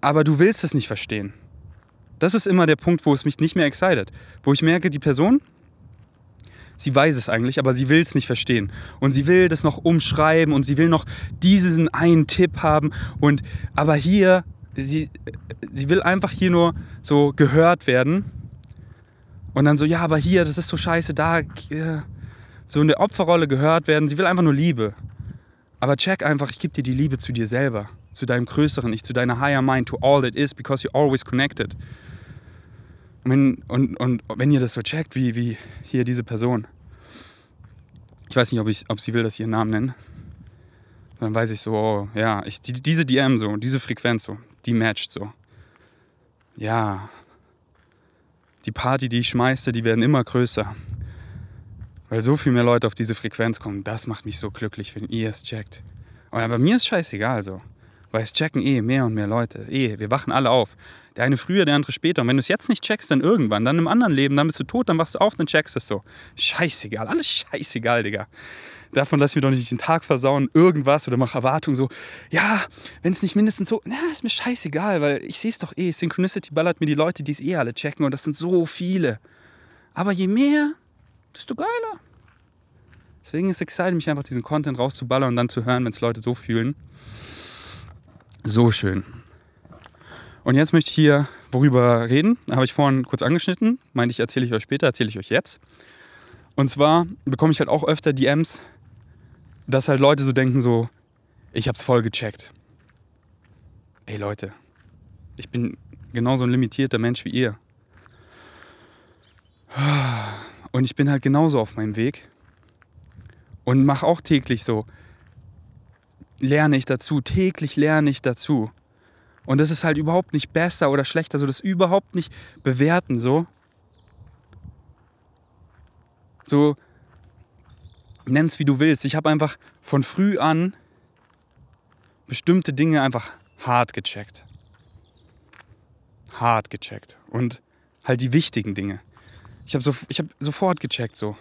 aber du willst es nicht verstehen. Das ist immer der Punkt, wo es mich nicht mehr excited. Wo ich merke, die Person, sie weiß es eigentlich, aber sie will es nicht verstehen. Und sie will das noch umschreiben und sie will noch diesen einen Tipp haben. Und aber hier, sie, sie will einfach hier nur so gehört werden. Und dann so, ja, aber hier, das ist so scheiße, da so in der Opferrolle gehört werden. Sie will einfach nur Liebe. Aber check einfach, ich gebe dir die Liebe zu dir selber zu deinem größeren Ich, zu deiner higher mind, to all that is, because you're always connected. Und wenn, und, und wenn ihr das so checkt, wie, wie hier diese Person, ich weiß nicht, ob, ich, ob sie will, dass ich ihren Namen nenne, Dann weiß ich so, oh, ja, ich, die, diese DM so, diese Frequenz so, die matcht so. Ja, die Party, die ich schmeiße, die werden immer größer. Weil so viel mehr Leute auf diese Frequenz kommen, das macht mich so glücklich, wenn ihr es checkt. Und aber mir ist scheißegal so. Weil es checken eh mehr und mehr Leute. Eh, wir wachen alle auf. Der eine früher, der andere später. Und wenn du es jetzt nicht checkst, dann irgendwann, dann im anderen Leben, dann bist du tot, dann wachst du auf, dann checkst du es so. Scheißegal, alles scheißegal, Digga. Davon lass ich mir doch nicht den Tag versauen, irgendwas oder mach Erwartungen so, ja, wenn es nicht mindestens so, na, ist mir scheißegal, weil ich sehe es doch eh. Synchronicity ballert mir die Leute, die es eh alle checken und das sind so viele. Aber je mehr, desto geiler. Deswegen ist es excited, mich einfach diesen Content rauszuballern und dann zu hören, wenn es Leute so fühlen. So schön. Und jetzt möchte ich hier worüber reden. Habe ich vorhin kurz angeschnitten. Meinte ich, erzähle ich euch später, erzähle ich euch jetzt. Und zwar bekomme ich halt auch öfter DMs, dass halt Leute so denken so, ich habe es voll gecheckt. Ey Leute, ich bin genauso ein limitierter Mensch wie ihr. Und ich bin halt genauso auf meinem Weg und mache auch täglich so, lerne ich dazu, täglich lerne ich dazu. Und das ist halt überhaupt nicht besser oder schlechter, so das überhaupt nicht bewerten so. So nenn's wie du willst. Ich habe einfach von früh an bestimmte Dinge einfach hart gecheckt. Hart gecheckt und halt die wichtigen Dinge. Ich habe so, hab sofort gecheckt so.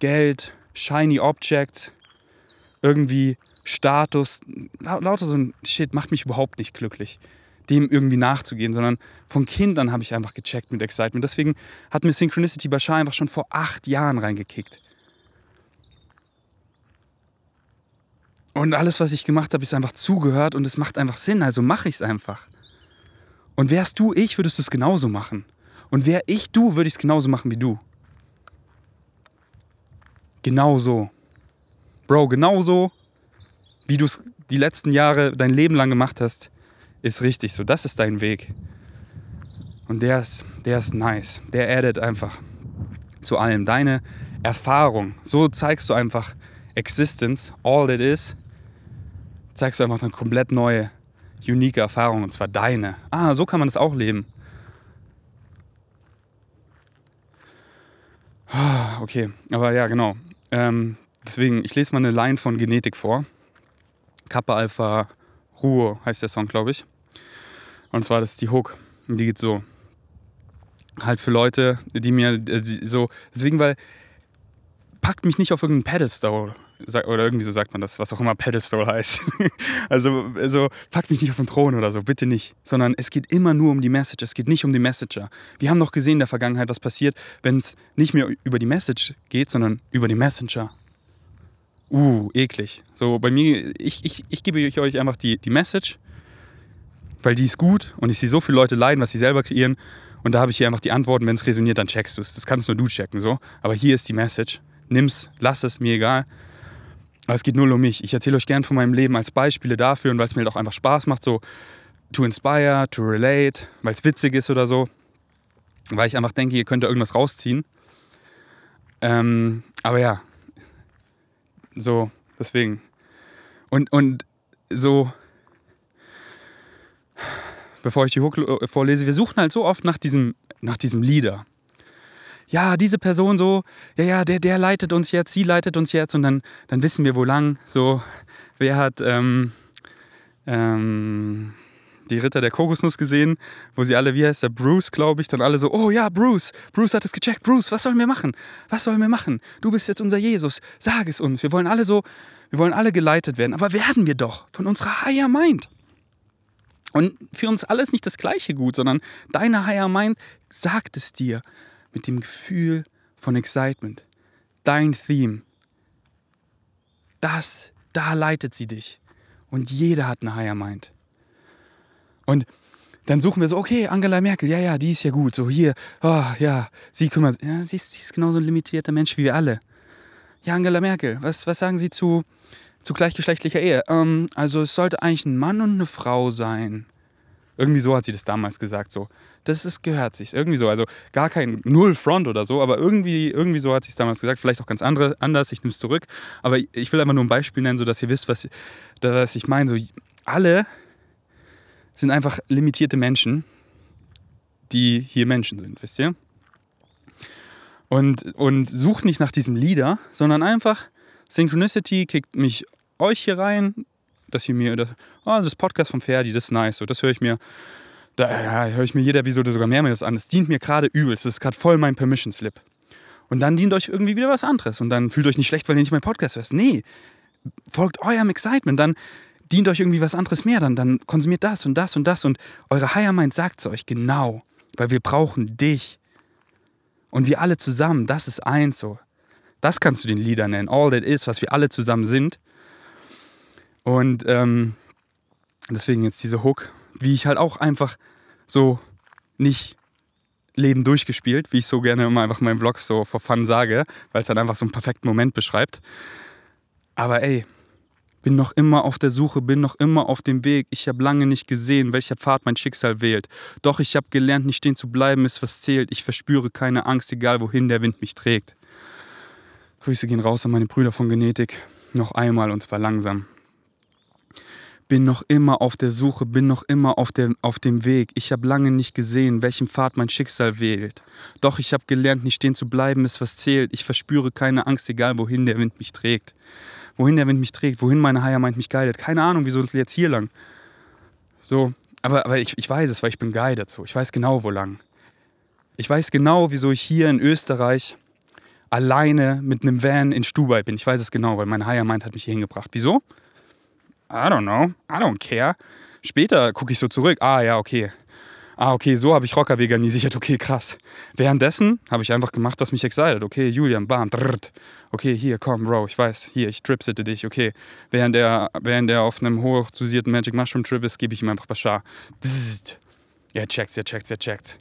Geld, shiny Objects, irgendwie Status, lauter so ein Shit macht mich überhaupt nicht glücklich, dem irgendwie nachzugehen, sondern von Kindern habe ich einfach gecheckt mit Excitement. Deswegen hat mir Synchronicity Bashar einfach schon vor acht Jahren reingekickt. Und alles, was ich gemacht habe, ist einfach zugehört und es macht einfach Sinn, also mache ich es einfach. Und wärst du ich, würdest du es genauso machen. Und wär ich du, würde ich es genauso machen wie du. Genau so. Bro, genau so, wie du es die letzten Jahre dein Leben lang gemacht hast, ist richtig so. Das ist dein Weg. Und der ist, der ist nice. Der addet einfach zu allem. Deine Erfahrung. So zeigst du einfach Existence, all that is. Zeigst du einfach eine komplett neue, unique Erfahrung. Und zwar deine. Ah, so kann man das auch leben. Okay, aber ja, genau. Ähm, deswegen, ich lese mal eine Line von Genetik vor. Kappa Alpha Ruhe heißt der Song, glaube ich. Und zwar, das ist die Hook. Und die geht so. Halt für Leute, die mir die so. Deswegen, weil. Packt mich nicht auf irgendeinen Pedestal. Oder irgendwie so sagt man das, was auch immer Pedestal heißt. also, also packt mich nicht auf den Thron oder so, bitte nicht. Sondern es geht immer nur um die Message, es geht nicht um die Messenger. Wir haben doch gesehen in der Vergangenheit, was passiert, wenn es nicht mehr über die Message geht, sondern über die Messenger. Uh, eklig. So, bei mir, ich, ich, ich gebe euch einfach die, die Message, weil die ist gut und ich sehe so viele Leute leiden, was sie selber kreieren. Und da habe ich hier einfach die Antworten, wenn es resoniert, dann checkst du es. Das kannst nur du checken, so. Aber hier ist die Message. Nimm's, lass es, mir egal. Aber es geht nur um mich. Ich erzähle euch gern von meinem Leben als Beispiele dafür und weil es mir halt auch einfach Spaß macht, so to inspire, to relate, weil es witzig ist oder so. Weil ich einfach denke, ihr könnt da irgendwas rausziehen. Ähm, aber ja, so, deswegen. Und, und so, bevor ich die Hook vorlese, wir suchen halt so oft nach diesem, nach diesem Leader ja, diese Person so, ja, ja, der, der leitet uns jetzt, sie leitet uns jetzt und dann, dann wissen wir, wo lang. So, wer hat ähm, ähm, die Ritter der Kokosnuss gesehen, wo sie alle, wie heißt der, Bruce, glaube ich, dann alle so, oh ja, Bruce, Bruce hat es gecheckt, Bruce, was sollen wir machen? Was sollen wir machen? Du bist jetzt unser Jesus, sag es uns. Wir wollen alle so, wir wollen alle geleitet werden, aber werden wir doch von unserer Higher Mind. Und für uns alles nicht das gleiche Gut, sondern deine Higher Mind sagt es dir mit dem Gefühl von Excitement. Dein Theme. Das, da leitet sie dich. Und jeder hat eine Higher Mind. Und dann suchen wir so, okay, Angela Merkel, ja, ja, die ist ja gut. So hier, oh, ja, sie kümmert sich. Ja, sie ist, sie ist genauso ein limitierter Mensch wie wir alle. Ja, Angela Merkel, was, was sagen Sie zu, zu gleichgeschlechtlicher Ehe? Ähm, also es sollte eigentlich ein Mann und eine Frau sein. Irgendwie so hat sie das damals gesagt. So, das ist, gehört sich. Irgendwie so. Also gar kein Null Front oder so, aber irgendwie, irgendwie so hat sie es damals gesagt. Vielleicht auch ganz andere, anders. Ich nehme es zurück. Aber ich will einfach nur ein Beispiel nennen, sodass ihr wisst, was, was ich meine. So, alle sind einfach limitierte Menschen, die hier Menschen sind, wisst ihr? Und, und sucht nicht nach diesem Leader, sondern einfach Synchronicity kickt mich euch hier rein, dass hier mir, das, oh, das Podcast von Ferdi, das ist nice, so, das höre ich mir, da ja, höre ich mir jeder Episode sogar mehrmals an. Das dient mir gerade übelst, das ist gerade voll mein Permission Slip. Und dann dient euch irgendwie wieder was anderes und dann fühlt euch nicht schlecht, weil ihr nicht meinen Podcast hört. Nee, folgt eurem Excitement, dann dient euch irgendwie was anderes mehr, dann, dann konsumiert das und das und das und eure Higher Mind sagt es euch genau, weil wir brauchen dich. Und wir alle zusammen, das ist eins so. Das kannst du den Lieder nennen. All that is, was wir alle zusammen sind. Und ähm, deswegen jetzt diese Hook, wie ich halt auch einfach so nicht Leben durchgespielt, wie ich so gerne immer einfach in meinen Vlogs so vor Fun sage, weil es halt einfach so einen perfekten Moment beschreibt. Aber ey, bin noch immer auf der Suche, bin noch immer auf dem Weg. Ich habe lange nicht gesehen, welcher Pfad mein Schicksal wählt. Doch ich habe gelernt, nicht stehen zu bleiben, ist was zählt. Ich verspüre keine Angst, egal wohin der Wind mich trägt. Grüße gehen raus an meine Brüder von Genetik. Noch einmal und zwar langsam. Bin noch immer auf der Suche, bin noch immer auf, der, auf dem Weg. Ich habe lange nicht gesehen, welchen Pfad mein Schicksal wählt. Doch ich habe gelernt, nicht stehen zu bleiben, ist was zählt. Ich verspüre keine Angst, egal wohin der Wind mich trägt wohin der Wind mich trägt, wohin meine Higher Mind mich guidet. Keine Ahnung, wieso jetzt hier lang. So, aber, aber ich, ich weiß es, weil ich bin guided so. Ich weiß genau, wo lang. Ich weiß genau, wieso ich hier in Österreich alleine mit einem Van in Stubai bin. Ich weiß es genau, weil mein Higher Mind hat mich hier hingebracht. Wieso? I don't know. I don't care. Später gucke ich so zurück. Ah ja, okay ah, okay, so habe ich Rocker veganisiert, okay, krass. Währenddessen habe ich einfach gemacht, was mich excited. Okay, Julian, bam, drrrt. Okay, hier, komm, Bro, ich weiß, hier, ich tripsitte dich, okay. Während er, während er auf einem hochdosierten Magic Mushroom Trip ist, gebe ich ihm einfach Bashar. Dzzt. Ja, checkt's, ja, checkt's, ja, checkt's.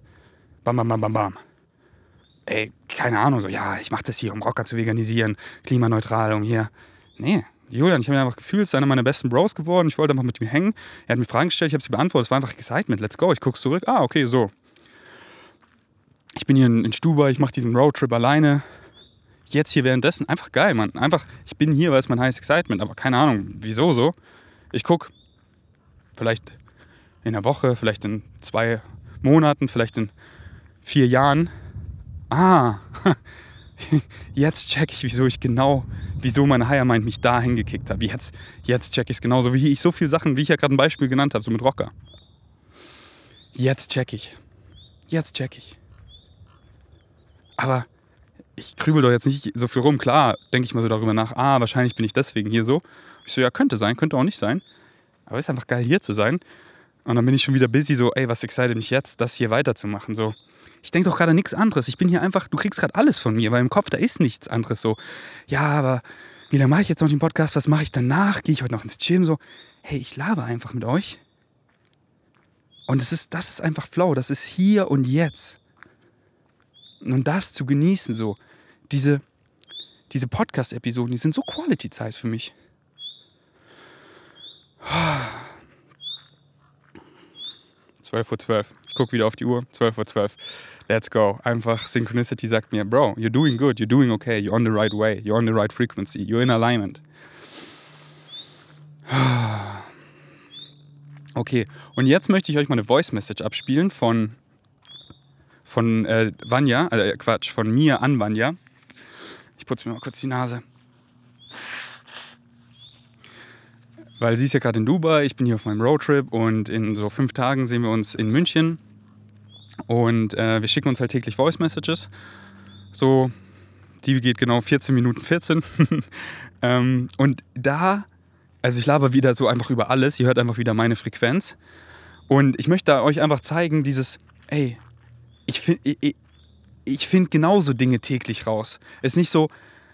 Bam, bam, bam, bam, bam. Ey, keine Ahnung, so, ja, ich mache das hier, um Rocker zu veganisieren, klimaneutral, um hier. Nee, Julian, ich habe mich einfach gefühlt, ist einer meiner besten Bros geworden. Ich wollte einfach mit ihm hängen. Er hat mir Fragen gestellt, ich habe sie beantwortet. Es war einfach Excitement. Let's go. Ich gucke zurück. Ah, okay, so. Ich bin hier in, in Stuba, ich mache diesen Roadtrip alleine. Jetzt hier währenddessen, einfach geil, Mann. Einfach, ich bin hier, weil es mein heißes Excitement, aber keine Ahnung, wieso so. Ich gucke, vielleicht in einer Woche, vielleicht in zwei Monaten, vielleicht in vier Jahren. Ah, jetzt check ich, wieso ich genau, wieso meine Higher Mind mich da hingekickt hat. Jetzt, jetzt check ich es genauso, wie ich so viele Sachen, wie ich ja gerade ein Beispiel genannt habe, so mit Rocker. Jetzt check ich. Jetzt check ich. Aber ich krübel doch jetzt nicht so viel rum. Klar, denke ich mal so darüber nach, ah, wahrscheinlich bin ich deswegen hier so. Ich so, ja, könnte sein, könnte auch nicht sein. Aber ist einfach geil, hier zu sein. Und dann bin ich schon wieder busy, so, ey, was excited mich jetzt, das hier weiterzumachen. So, ich denke doch gerade nichts anderes. Ich bin hier einfach, du kriegst gerade alles von mir, weil im Kopf, da ist nichts anderes so. Ja, aber wie lange mache ich jetzt noch den Podcast? Was mache ich danach? Gehe ich heute noch ins Gym? So, hey, ich laber einfach mit euch. Und das ist, das ist einfach Flow. Das ist hier und jetzt. Und das zu genießen, so. Diese, diese Podcast-Episoden, die sind so Quality-Zeit für mich. 12.12 Uhr. 12. Ich gucke wieder auf die Uhr. 12.12 Uhr. 12 let's go. Einfach Synchronicity sagt mir, Bro, you're doing good, you're doing okay, you're on the right way, you're on the right frequency, you're in alignment. Okay, und jetzt möchte ich euch mal eine Voice Message abspielen von, von äh, Vanya, äh, Quatsch, von mir an Vanya. Ich putze mir mal kurz die Nase. Weil sie ist ja gerade in Dubai, ich bin hier auf meinem Roadtrip und in so fünf Tagen sehen wir uns in München und äh, wir schicken uns halt täglich Voice Messages. So, die geht genau 14 Minuten 14. ähm, und da, also ich laber wieder so einfach über alles. Ihr hört einfach wieder meine Frequenz. Und ich möchte euch einfach zeigen, dieses, ey, ich finde ich, ich find genauso Dinge täglich raus. Es ist nicht so,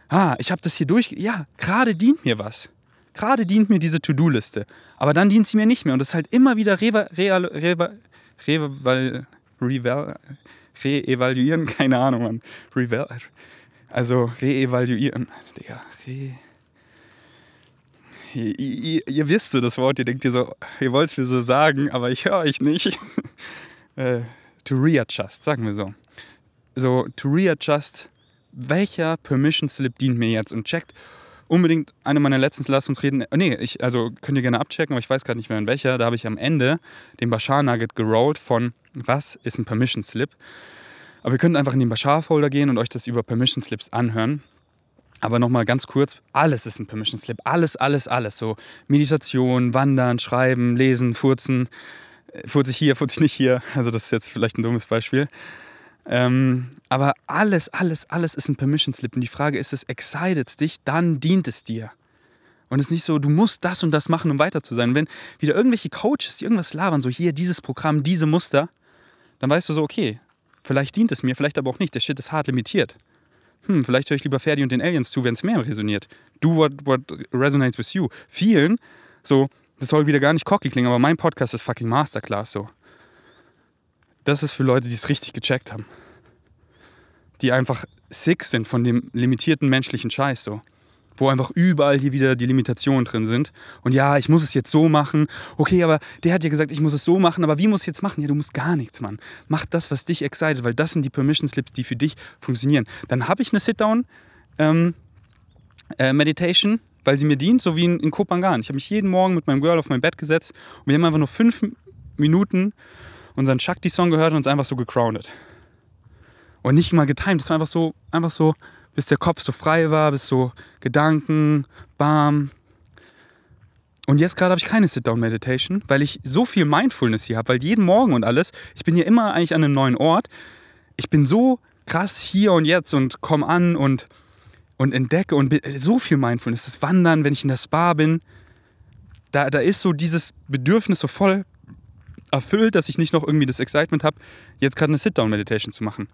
ah, ich habe das hier durch. Ja, gerade dient mir was. Gerade dient mir diese To-Do-Liste. Aber dann dient sie mir nicht mehr. Und das ist halt immer wieder real, real, real, real, re-evaluieren, keine Ahnung, Mann. also re-evaluieren, Digga, re ihr, ihr, ihr, wisst so das Wort, ihr denkt ihr so, ihr wollt es mir so sagen, aber ich höre euch nicht. äh, to readjust, sagen wir so. So, to readjust, welcher Permission Slip dient mir jetzt? Und checkt unbedingt eine meiner letzten Lasst uns reden. Nee, ich, also könnt ihr gerne abchecken, aber ich weiß gerade nicht mehr in welcher. Da habe ich am Ende den Bashar Nugget gerollt von was ist ein Permission Slip. Aber ihr könnt einfach in den Bashar-Folder gehen und euch das über Permission Slips anhören. Aber nochmal ganz kurz, alles ist ein Permission Slip. Alles, alles, alles. So Meditation, Wandern, Schreiben, Lesen, Furzen. Äh, Furze ich hier, furze ich nicht hier. Also das ist jetzt vielleicht ein dummes Beispiel. Ähm, aber alles, alles, alles ist ein Permission Slip. Und die Frage ist es, excited dich, dann dient es dir. Und es ist nicht so, du musst das und das machen, um weiter zu sein. Wenn wieder irgendwelche Coaches, die irgendwas labern, so hier, dieses Programm, diese Muster, dann weißt du so, okay, vielleicht dient es mir, vielleicht aber auch nicht. Der Shit ist hart limitiert hm, vielleicht höre ich lieber Ferdi und den Aliens zu, wenn es mehr resoniert. Do what, what resonates with you. Vielen, so, das soll wieder gar nicht cocky klingen, aber mein Podcast ist fucking Masterclass so. Das ist für Leute, die es richtig gecheckt haben. Die einfach sick sind von dem limitierten menschlichen Scheiß so wo einfach überall hier wieder die Limitationen drin sind. Und ja, ich muss es jetzt so machen. Okay, aber der hat ja gesagt, ich muss es so machen, aber wie muss ich jetzt machen? Ja, du musst gar nichts, Mann. Mach das, was dich excited, weil das sind die Permission Slips, die für dich funktionieren. Dann habe ich eine Sit-Down ähm, äh, Meditation, weil sie mir dient, so wie in, in Kopangan. Ich habe mich jeden Morgen mit meinem Girl auf mein Bett gesetzt und wir haben einfach nur fünf Minuten unseren Shakti-Song gehört und uns einfach so gegroundet. Und nicht mal getimed, das war einfach so, einfach so bis der Kopf so frei war, bis so Gedanken, bam. Und jetzt gerade habe ich keine Sit-Down-Meditation, weil ich so viel Mindfulness hier habe, weil jeden Morgen und alles, ich bin hier immer eigentlich an einem neuen Ort. Ich bin so krass hier und jetzt und komme an und, und entdecke und so viel Mindfulness. Das Wandern, wenn ich in der Spa bin, da, da ist so dieses Bedürfnis so voll erfüllt, dass ich nicht noch irgendwie das Excitement habe, jetzt gerade eine Sit-Down-Meditation zu machen.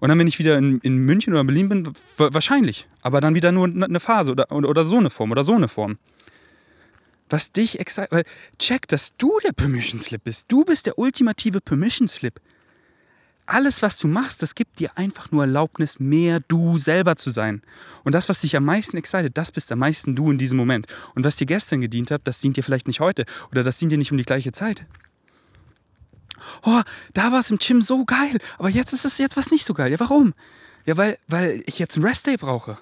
Und dann, wenn ich wieder in, in München oder Berlin bin, wahrscheinlich. Aber dann wieder nur eine Phase oder, oder so eine Form oder so eine Form. Was dich excited, weil check, dass du der Permission Slip bist. Du bist der ultimative Permission Slip. Alles, was du machst, das gibt dir einfach nur Erlaubnis, mehr du selber zu sein. Und das, was dich am meisten excited, das bist am meisten du in diesem Moment. Und was dir gestern gedient hat, das dient dir vielleicht nicht heute. Oder das dient dir nicht um die gleiche Zeit oh, da war es im Gym so geil, aber jetzt ist es jetzt was nicht so geil. Ja, warum? Ja, weil, weil ich jetzt einen Restday brauche.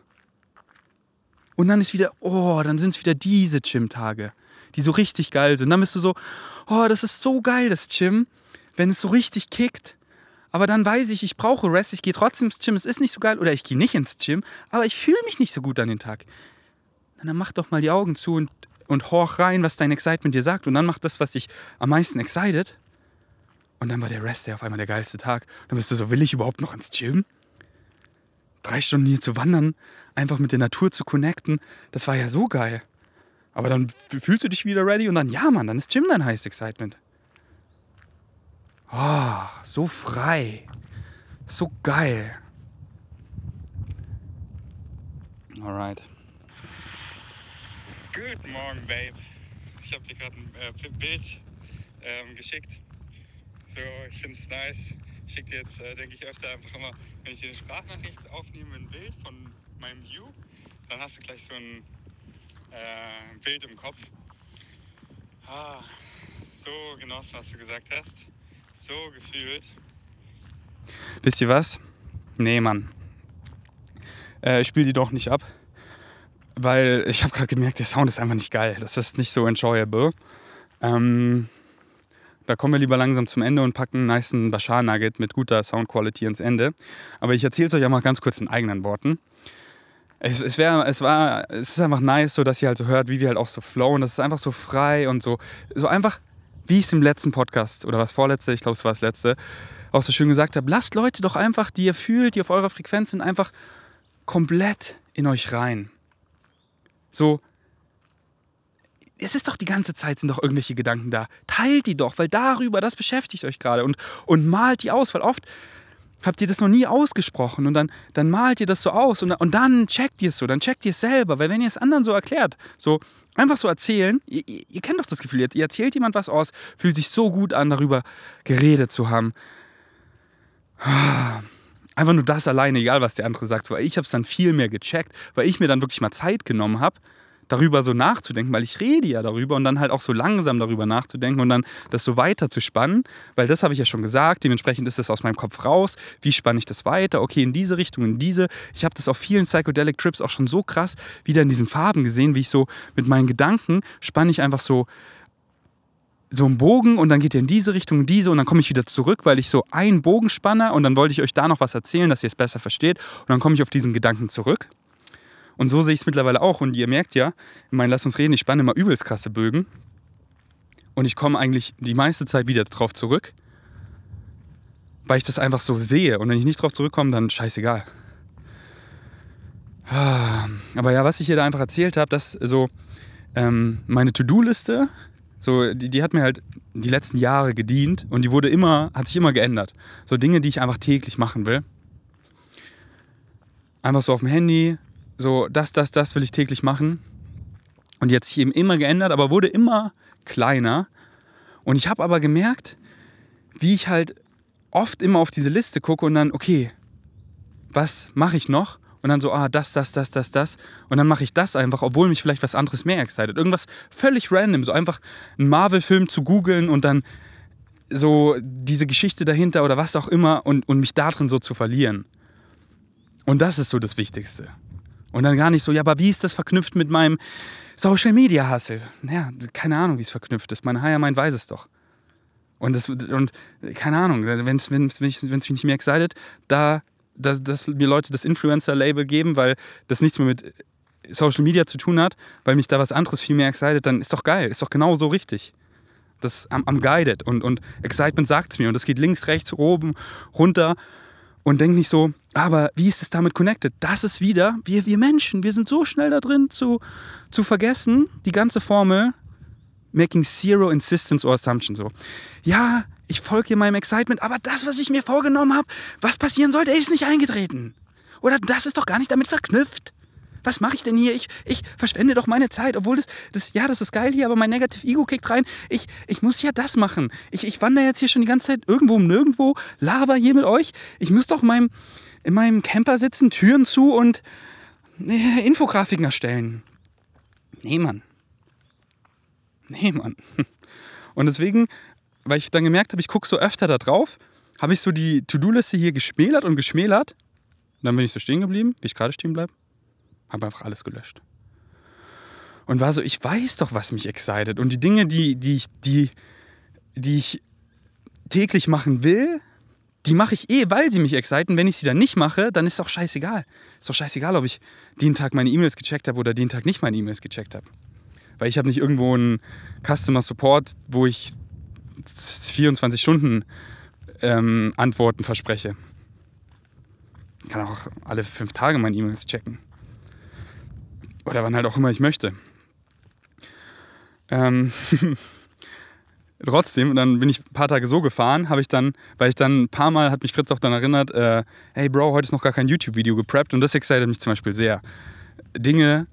Und dann ist wieder, oh, dann sind es wieder diese Gym-Tage, die so richtig geil sind. Dann bist du so, oh, das ist so geil, das Gym, wenn es so richtig kickt. Aber dann weiß ich, ich brauche Rest, ich gehe trotzdem ins Gym, es ist nicht so geil, oder ich gehe nicht ins Gym, aber ich fühle mich nicht so gut an den Tag. Dann mach doch mal die Augen zu und, und horch rein, was dein Excitement dir sagt. Und dann mach das, was dich am meisten excited. Und dann war der Rest Day auf einmal der geilste Tag. dann bist du so, will ich überhaupt noch ins Gym? Drei Stunden hier zu wandern, einfach mit der Natur zu connecten, das war ja so geil. Aber dann fühlst du dich wieder ready und dann, ja Mann, dann ist Gym dein highest excitement. Oh, so frei. So geil. Alright. Guten Morgen, Babe. Ich habe dir gerade ein äh, Bild ähm, geschickt so, ich finde es nice. Ich schicke dir jetzt, äh, denke ich, öfter einfach immer, wenn ich dir eine Sprachnachricht aufnehme, ein Bild von meinem View, dann hast du gleich so ein äh, Bild im Kopf. Ah, so genossen, was du gesagt hast. So gefühlt. Wisst ihr was? Nee, Mann. Äh, ich spiele die doch nicht ab. Weil ich habe gerade gemerkt, der Sound ist einfach nicht geil. Das ist nicht so enjoyable. Ähm, da kommen wir lieber langsam zum Ende und packen einen nice Bashar Nugget mit guter Sound Quality ins Ende. Aber ich erzähle es euch auch mal ganz kurz in eigenen Worten. Es, es, wär, es, war, es ist einfach nice, so dass ihr halt so hört, wie wir halt auch so flowen. Das ist einfach so frei und so, so einfach, wie ich es im letzten Podcast oder was vorletzte, ich glaube, es war das letzte, auch so schön gesagt habe. Lasst Leute doch einfach, die ihr fühlt, die auf eurer Frequenz sind, einfach komplett in euch rein. So, es ist doch die ganze Zeit sind doch irgendwelche Gedanken da. Teilt die doch, weil darüber, das beschäftigt euch gerade und, und malt die aus, weil oft habt ihr das noch nie ausgesprochen und dann, dann malt ihr das so aus und, und dann checkt ihr es so, dann checkt ihr es selber, weil wenn ihr es anderen so erklärt, so einfach so erzählen, ihr, ihr kennt doch das Gefühl, ihr, ihr erzählt jemand was aus, fühlt sich so gut an, darüber geredet zu haben. Einfach nur das alleine, egal was der andere sagt, weil ich habe es dann viel mehr gecheckt, weil ich mir dann wirklich mal Zeit genommen habe, darüber so nachzudenken, weil ich rede ja darüber und dann halt auch so langsam darüber nachzudenken und dann das so weiter zu spannen, weil das habe ich ja schon gesagt, dementsprechend ist das aus meinem Kopf raus, wie spanne ich das weiter, okay, in diese Richtung, in diese. Ich habe das auf vielen Psychedelic Trips auch schon so krass wieder in diesen Farben gesehen, wie ich so mit meinen Gedanken spanne ich einfach so so einen Bogen und dann geht er in diese Richtung, in diese und dann komme ich wieder zurück, weil ich so einen Bogen spanne und dann wollte ich euch da noch was erzählen, dass ihr es besser versteht und dann komme ich auf diesen Gedanken zurück. Und so sehe ich es mittlerweile auch und ihr merkt ja, in meinen Lass uns reden, ich spanne immer übelst krasse Bögen und ich komme eigentlich die meiste Zeit wieder drauf zurück, weil ich das einfach so sehe und wenn ich nicht drauf zurückkomme, dann scheißegal. Aber ja, was ich hier da einfach erzählt habe, dass so ähm, meine To-Do-Liste so, die, die hat mir halt die letzten Jahre gedient und die wurde immer, hat sich immer geändert. So Dinge, die ich einfach täglich machen will. Einfach so auf dem Handy, so das, das, das will ich täglich machen. Und jetzt sich eben immer geändert, aber wurde immer kleiner. Und ich habe aber gemerkt, wie ich halt oft immer auf diese Liste gucke und dann, okay, was mache ich noch? und dann so, ah, das, das, das, das, das. Und dann mache ich das einfach, obwohl mich vielleicht was anderes mehr excited. Irgendwas völlig random, so einfach einen Marvel-Film zu googeln und dann so diese Geschichte dahinter oder was auch immer und, und mich darin so zu verlieren. Und das ist so das Wichtigste. Und dann gar nicht so, ja, aber wie ist das verknüpft mit meinem Social Media Hustle? Naja, keine Ahnung, wie es verknüpft ist. Mein Higher Mind weiß es doch. Und, das, und keine Ahnung, wenn es mich nicht mehr excited, da dass, dass mir Leute das Influencer-Label geben, weil das nichts mehr mit Social Media zu tun hat, weil mich da was anderes viel mehr excited, dann ist doch geil, ist doch genau so richtig. Das am, am guided und, und Excitement sagt es mir und das geht links, rechts, oben, runter und denkt nicht so, aber wie ist es damit connected? Das ist wieder, wir, wir Menschen, wir sind so schnell da drin zu, zu vergessen, die ganze Formel, making zero insistence or assumption so. Ja, ich folge hier meinem Excitement, aber das, was ich mir vorgenommen habe, was passieren sollte, ist nicht eingetreten. Oder das ist doch gar nicht damit verknüpft. Was mache ich denn hier? Ich, ich verschwende doch meine Zeit, obwohl das, das, ja, das ist geil hier, aber mein Negative Ego kickt rein. Ich, ich muss ja das machen. Ich, ich wandere jetzt hier schon die ganze Zeit irgendwo um nirgendwo, laber hier mit euch. Ich muss doch meinem, in meinem Camper sitzen, Türen zu und äh, Infografiken erstellen. Nee, Mann. Nee, Mann. Und deswegen weil ich dann gemerkt habe, ich gucke so öfter da drauf, habe ich so die To-Do-Liste hier geschmälert und geschmälert. Und dann bin ich so stehen geblieben, wie ich gerade stehen bleibe. Habe einfach alles gelöscht. Und war so, ich weiß doch, was mich excited. Und die Dinge, die, die, ich, die, die ich täglich machen will, die mache ich eh, weil sie mich exciten. Wenn ich sie dann nicht mache, dann ist es auch scheißegal. Ist doch scheißegal, ob ich den Tag meine E-Mails gecheckt habe oder den Tag nicht meine E-Mails gecheckt habe. Weil ich habe nicht irgendwo einen Customer Support, wo ich 24 Stunden ähm, Antworten verspreche. Ich kann auch alle fünf Tage meine E-Mails checken. Oder wann halt auch immer ich möchte. Ähm Trotzdem, dann bin ich ein paar Tage so gefahren, habe ich dann, weil ich dann ein paar Mal hat mich Fritz auch dann erinnert, äh, hey Bro, heute ist noch gar kein YouTube-Video gepreppt und das excited mich zum Beispiel sehr. Dinge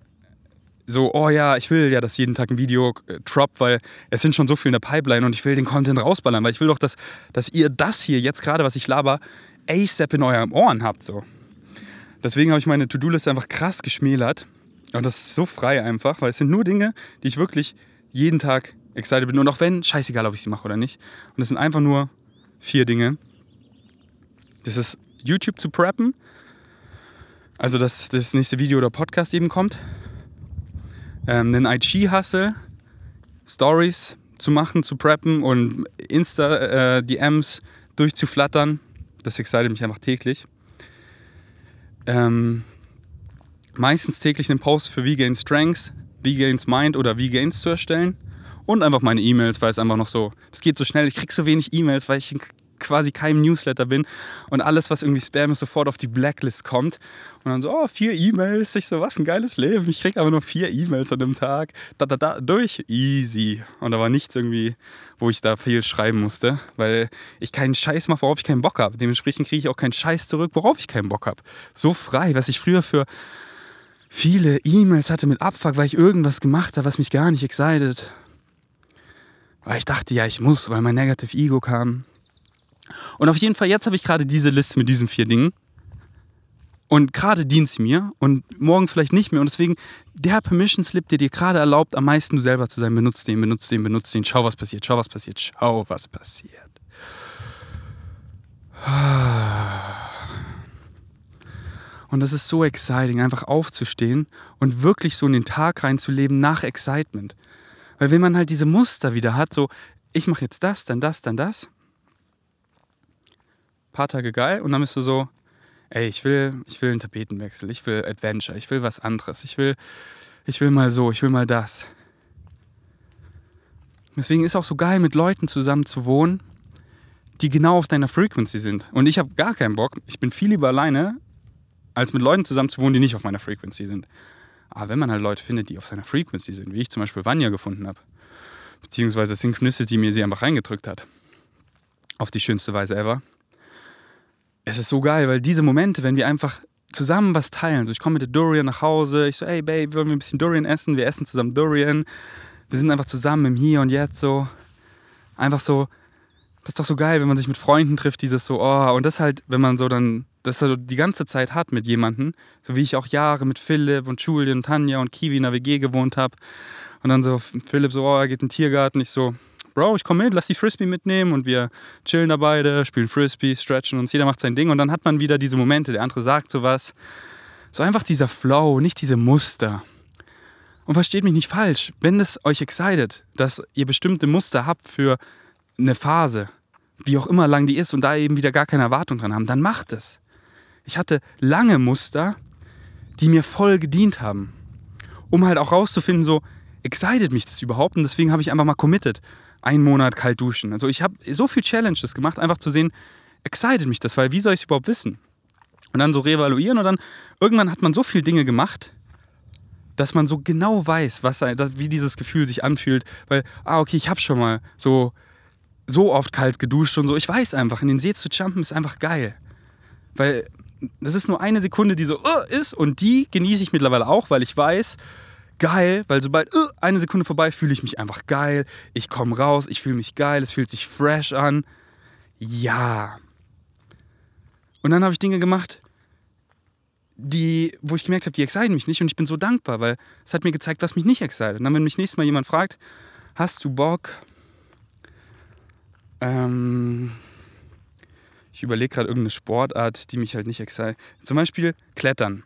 so, oh ja, ich will ja, dass jeden Tag ein Video äh, droppt, weil es sind schon so viele in der Pipeline und ich will den Content rausballern, weil ich will doch, dass, dass ihr das hier jetzt gerade, was ich laber, ASAP in euren Ohren habt. So. Deswegen habe ich meine To-Do-Liste einfach krass geschmälert. Und das ist so frei einfach, weil es sind nur Dinge, die ich wirklich jeden Tag excited bin. Und auch wenn, scheißegal, ob ich sie mache oder nicht. Und es sind einfach nur vier Dinge. Das ist YouTube zu preppen. Also, dass das nächste Video oder Podcast eben kommt ähm, einen IG-Hustle, Stories zu machen, zu preppen und Insta-DMs äh, durchzuflattern. Das excited mich einfach täglich. Ähm, meistens täglich einen Post für V-Gain Strengths, V-Gains Mind oder V-Gains zu erstellen. Und einfach meine E-Mails, weil es einfach noch so, das geht so schnell. Ich krieg so wenig E-Mails, weil ich quasi keinem Newsletter bin und alles, was irgendwie Spam ist, sofort auf die Blacklist kommt. Und dann so, oh, vier E-Mails. Ich so, was ein geiles Leben. Ich krieg aber nur vier E-Mails an dem Tag. Da, da, da, durch. Easy. Und da war nichts irgendwie, wo ich da viel schreiben musste, weil ich keinen Scheiß mache, worauf ich keinen Bock habe. Dementsprechend kriege ich auch keinen Scheiß zurück, worauf ich keinen Bock habe. So frei, was ich früher für viele E-Mails hatte mit Abfuck, weil ich irgendwas gemacht habe, was mich gar nicht excited. Weil ich dachte, ja, ich muss, weil mein Negative Ego kam. Und auf jeden Fall, jetzt habe ich gerade diese Liste mit diesen vier Dingen. Und gerade dient sie mir und morgen vielleicht nicht mehr. Und deswegen, der Permission Slip, der dir gerade erlaubt, am meisten du selber zu sein, benutzt den, benutzt den, benutzt den. Schau, was passiert, schau, was passiert, schau, was passiert. Und das ist so exciting, einfach aufzustehen und wirklich so in den Tag reinzuleben nach Excitement. Weil wenn man halt diese Muster wieder hat, so, ich mache jetzt das, dann das, dann das, paar Tage geil und dann bist du so, ey, ich will, ich will einen Tapetenwechsel, ich will Adventure, ich will was anderes, ich will, ich will mal so, ich will mal das. Deswegen ist auch so geil, mit Leuten zusammen zu wohnen, die genau auf deiner Frequency sind. Und ich habe gar keinen Bock. Ich bin viel lieber alleine, als mit Leuten zusammen zu wohnen, die nicht auf meiner Frequency sind. Aber wenn man halt Leute findet, die auf seiner Frequency sind, wie ich zum Beispiel Vanya gefunden habe, beziehungsweise Synchronicity mir sie einfach reingedrückt hat, auf die schönste Weise ever, es ist so geil, weil diese Momente, wenn wir einfach zusammen was teilen, so ich komme mit der Dorian nach Hause, ich so, hey Babe, wollen wir ein bisschen Dorian essen? Wir essen zusammen Dorian. Wir sind einfach zusammen im Hier und Jetzt so. Einfach so, das ist doch so geil, wenn man sich mit Freunden trifft, dieses so, oh, und das halt, wenn man so dann, das so die ganze Zeit hat mit jemandem, so wie ich auch Jahre mit Philipp und Julian, Tanja und Kiwi in der WG gewohnt habe. Und dann so, Philipp so, oh, er geht in den Tiergarten. Ich so, Bro, ich komme mit, lass die Frisbee mitnehmen und wir chillen da beide, spielen Frisbee, stretchen uns, jeder macht sein Ding und dann hat man wieder diese Momente, der andere sagt sowas. So einfach dieser Flow, nicht diese Muster. Und versteht mich nicht falsch, wenn es euch excited, dass ihr bestimmte Muster habt für eine Phase, wie auch immer lang die ist und da eben wieder gar keine Erwartung dran haben, dann macht es. Ich hatte lange Muster, die mir voll gedient haben, um halt auch rauszufinden, so excited mich das überhaupt und deswegen habe ich einfach mal committed einen Monat kalt duschen. Also ich habe so viel Challenges gemacht, einfach zu sehen, excited mich das, weil wie soll ich es überhaupt wissen? Und dann so reevaluieren und dann irgendwann hat man so viele Dinge gemacht, dass man so genau weiß, was, wie dieses Gefühl sich anfühlt. Weil, ah, okay, ich habe schon mal so, so oft kalt geduscht und so. Ich weiß einfach, in den See zu jumpen ist einfach geil. Weil das ist nur eine Sekunde, die so uh, ist und die genieße ich mittlerweile auch, weil ich weiß, geil, weil sobald uh, eine Sekunde vorbei fühle ich mich einfach geil. Ich komme raus, ich fühle mich geil, es fühlt sich fresh an. Ja. Und dann habe ich Dinge gemacht, die, wo ich gemerkt habe, die exciten mich nicht und ich bin so dankbar, weil es hat mir gezeigt, was mich nicht excited. Und dann, wenn mich nächstes Mal jemand fragt, hast du Bock? Ähm, ich überlege gerade irgendeine Sportart, die mich halt nicht excite. Zum Beispiel Klettern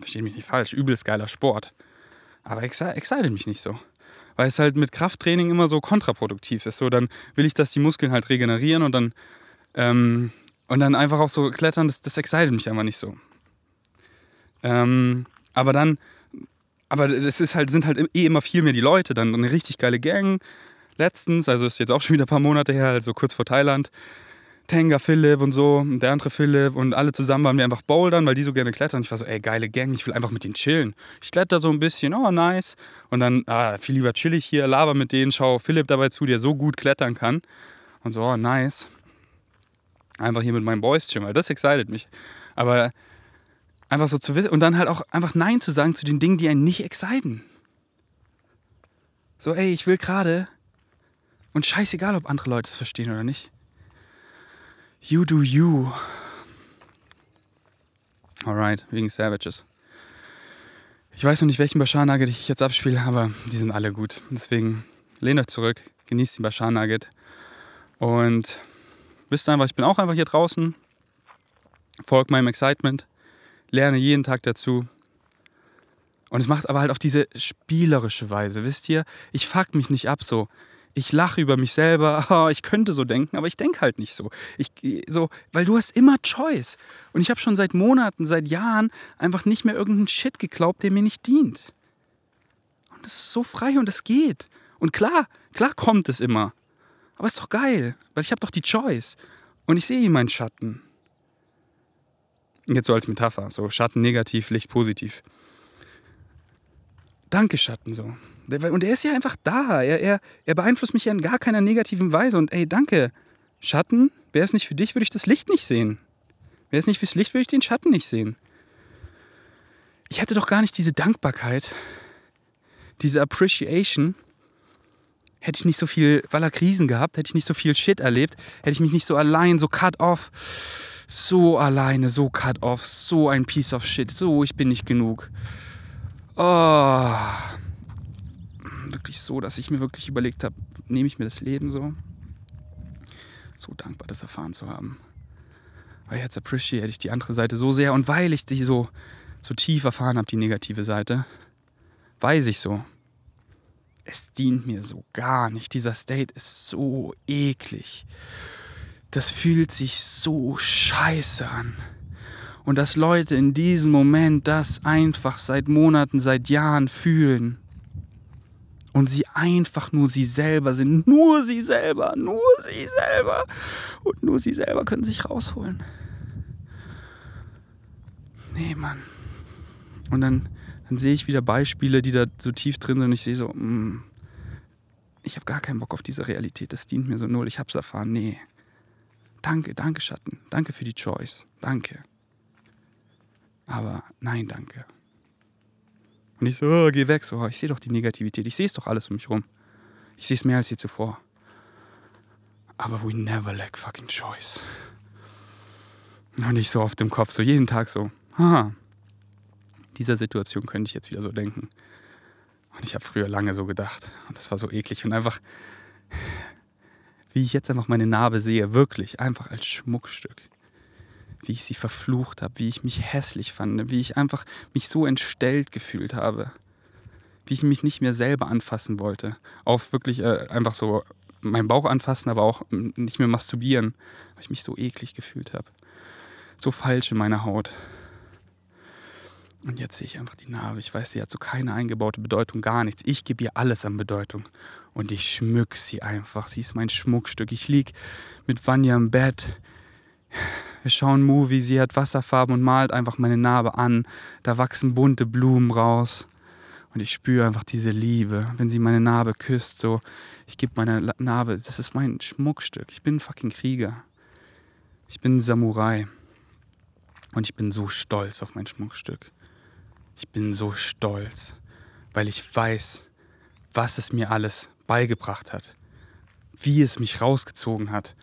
verstehe mich nicht falsch, übelst geiler Sport. Aber excited mich nicht so. Weil es halt mit Krafttraining immer so kontraproduktiv ist. So, dann will ich, dass die Muskeln halt regenerieren und dann, ähm, und dann einfach auch so klettern, das, das excited mich einfach nicht so. Ähm, aber dann, aber es ist halt, sind halt eh immer viel mehr die Leute, dann eine richtig geile Gang. Letztens, also ist jetzt auch schon wieder ein paar Monate her, also kurz vor Thailand, Tenga Philipp und so, der andere Philipp und alle zusammen waren wir einfach bouldern, weil die so gerne klettern. Ich war so, ey, geile Gang, ich will einfach mit denen chillen. Ich kletter so ein bisschen, oh, nice. Und dann, ah, viel lieber chill ich hier, laber mit denen, schau Philipp dabei zu, der so gut klettern kann. Und so, oh, nice. Einfach hier mit meinen Boys chillen, weil das excited mich. Aber einfach so zu wissen und dann halt auch einfach Nein zu sagen zu den Dingen, die einen nicht exciten. So, ey, ich will gerade. Und scheißegal, ob andere Leute es verstehen oder nicht. You do you. Alright, wegen Savages. Ich weiß noch nicht, welchen Bashar Nugget ich jetzt abspiele, aber die sind alle gut. Deswegen lehnt euch zurück, genießt den Bashar Nugget. Und wisst einfach, ich bin auch einfach hier draußen. Folgt meinem Excitement. Lerne jeden Tag dazu. Und es macht aber halt auf diese spielerische Weise. Wisst ihr, ich fuck mich nicht ab so ich lache über mich selber, oh, ich könnte so denken, aber ich denke halt nicht so. Ich, so. Weil du hast immer Choice. Und ich habe schon seit Monaten, seit Jahren einfach nicht mehr irgendeinen Shit geglaubt, der mir nicht dient. Und das ist so frei und es geht. Und klar, klar kommt es immer. Aber ist doch geil, weil ich habe doch die Choice. Und ich sehe hier meinen Schatten. Jetzt so als Metapher, so Schatten negativ, Licht positiv. Danke, Schatten, so. Und er ist ja einfach da. Er, er, er beeinflusst mich ja in gar keiner negativen Weise. Und ey, danke. Schatten, wäre es nicht für dich, würde ich das Licht nicht sehen. Wäre es nicht fürs Licht, würde ich den Schatten nicht sehen. Ich hätte doch gar nicht diese Dankbarkeit, diese Appreciation, hätte ich nicht so viel, weil er Krisen gehabt, hätte ich nicht so viel Shit erlebt, hätte ich mich nicht so allein, so cut off, so alleine, so cut off, so ein Piece of shit, so ich bin nicht genug. Oh, wirklich so, dass ich mir wirklich überlegt habe, nehme ich mir das Leben so? So dankbar, das erfahren zu haben. Weil jetzt appreciate ich die andere Seite so sehr und weil ich die so, so tief erfahren habe, die negative Seite, weiß ich so, es dient mir so gar nicht. Dieser State ist so eklig. Das fühlt sich so scheiße an. Und dass Leute in diesem Moment das einfach seit Monaten, seit Jahren fühlen. Und sie einfach nur sie selber sind. Nur sie selber, nur sie selber. Und nur sie selber können sich rausholen. Nee, Mann. Und dann dann sehe ich wieder Beispiele, die da so tief drin sind und ich sehe so, mh, mm, ich habe gar keinen Bock auf diese Realität, das dient mir so null, ich habe es erfahren, nee. Danke, danke Schatten, danke für die Choice, danke. Aber nein, danke. Und ich so, oh, geh weg, so, ich sehe doch die Negativität, ich sehe es doch alles um mich rum. Ich sehe es mehr als je zuvor. Aber we never lack fucking choice. Und ich so auf dem Kopf, so jeden Tag so, haha, dieser Situation könnte ich jetzt wieder so denken. Und ich habe früher lange so gedacht. Und das war so eklig. Und einfach, wie ich jetzt einfach meine Narbe sehe, wirklich einfach als Schmuckstück. Wie ich sie verflucht habe, wie ich mich hässlich fand, wie ich einfach mich so entstellt gefühlt habe. Wie ich mich nicht mehr selber anfassen wollte. Auf wirklich äh, einfach so meinen Bauch anfassen, aber auch nicht mehr masturbieren, weil ich mich so eklig gefühlt habe. So falsch in meiner Haut. Und jetzt sehe ich einfach die Narbe. Ich weiß, sie hat so keine eingebaute Bedeutung, gar nichts. Ich gebe ihr alles an Bedeutung. Und ich schmück sie einfach. Sie ist mein Schmuckstück. Ich lieg mit Vanya im Bett. Wir schauen Movie. Sie hat Wasserfarben und malt einfach meine Narbe an. Da wachsen bunte Blumen raus. Und ich spüre einfach diese Liebe, wenn sie meine Narbe küsst. So, ich gebe meine Narbe. Das ist mein Schmuckstück. Ich bin ein fucking Krieger. Ich bin ein Samurai. Und ich bin so stolz auf mein Schmuckstück. Ich bin so stolz, weil ich weiß, was es mir alles beigebracht hat, wie es mich rausgezogen hat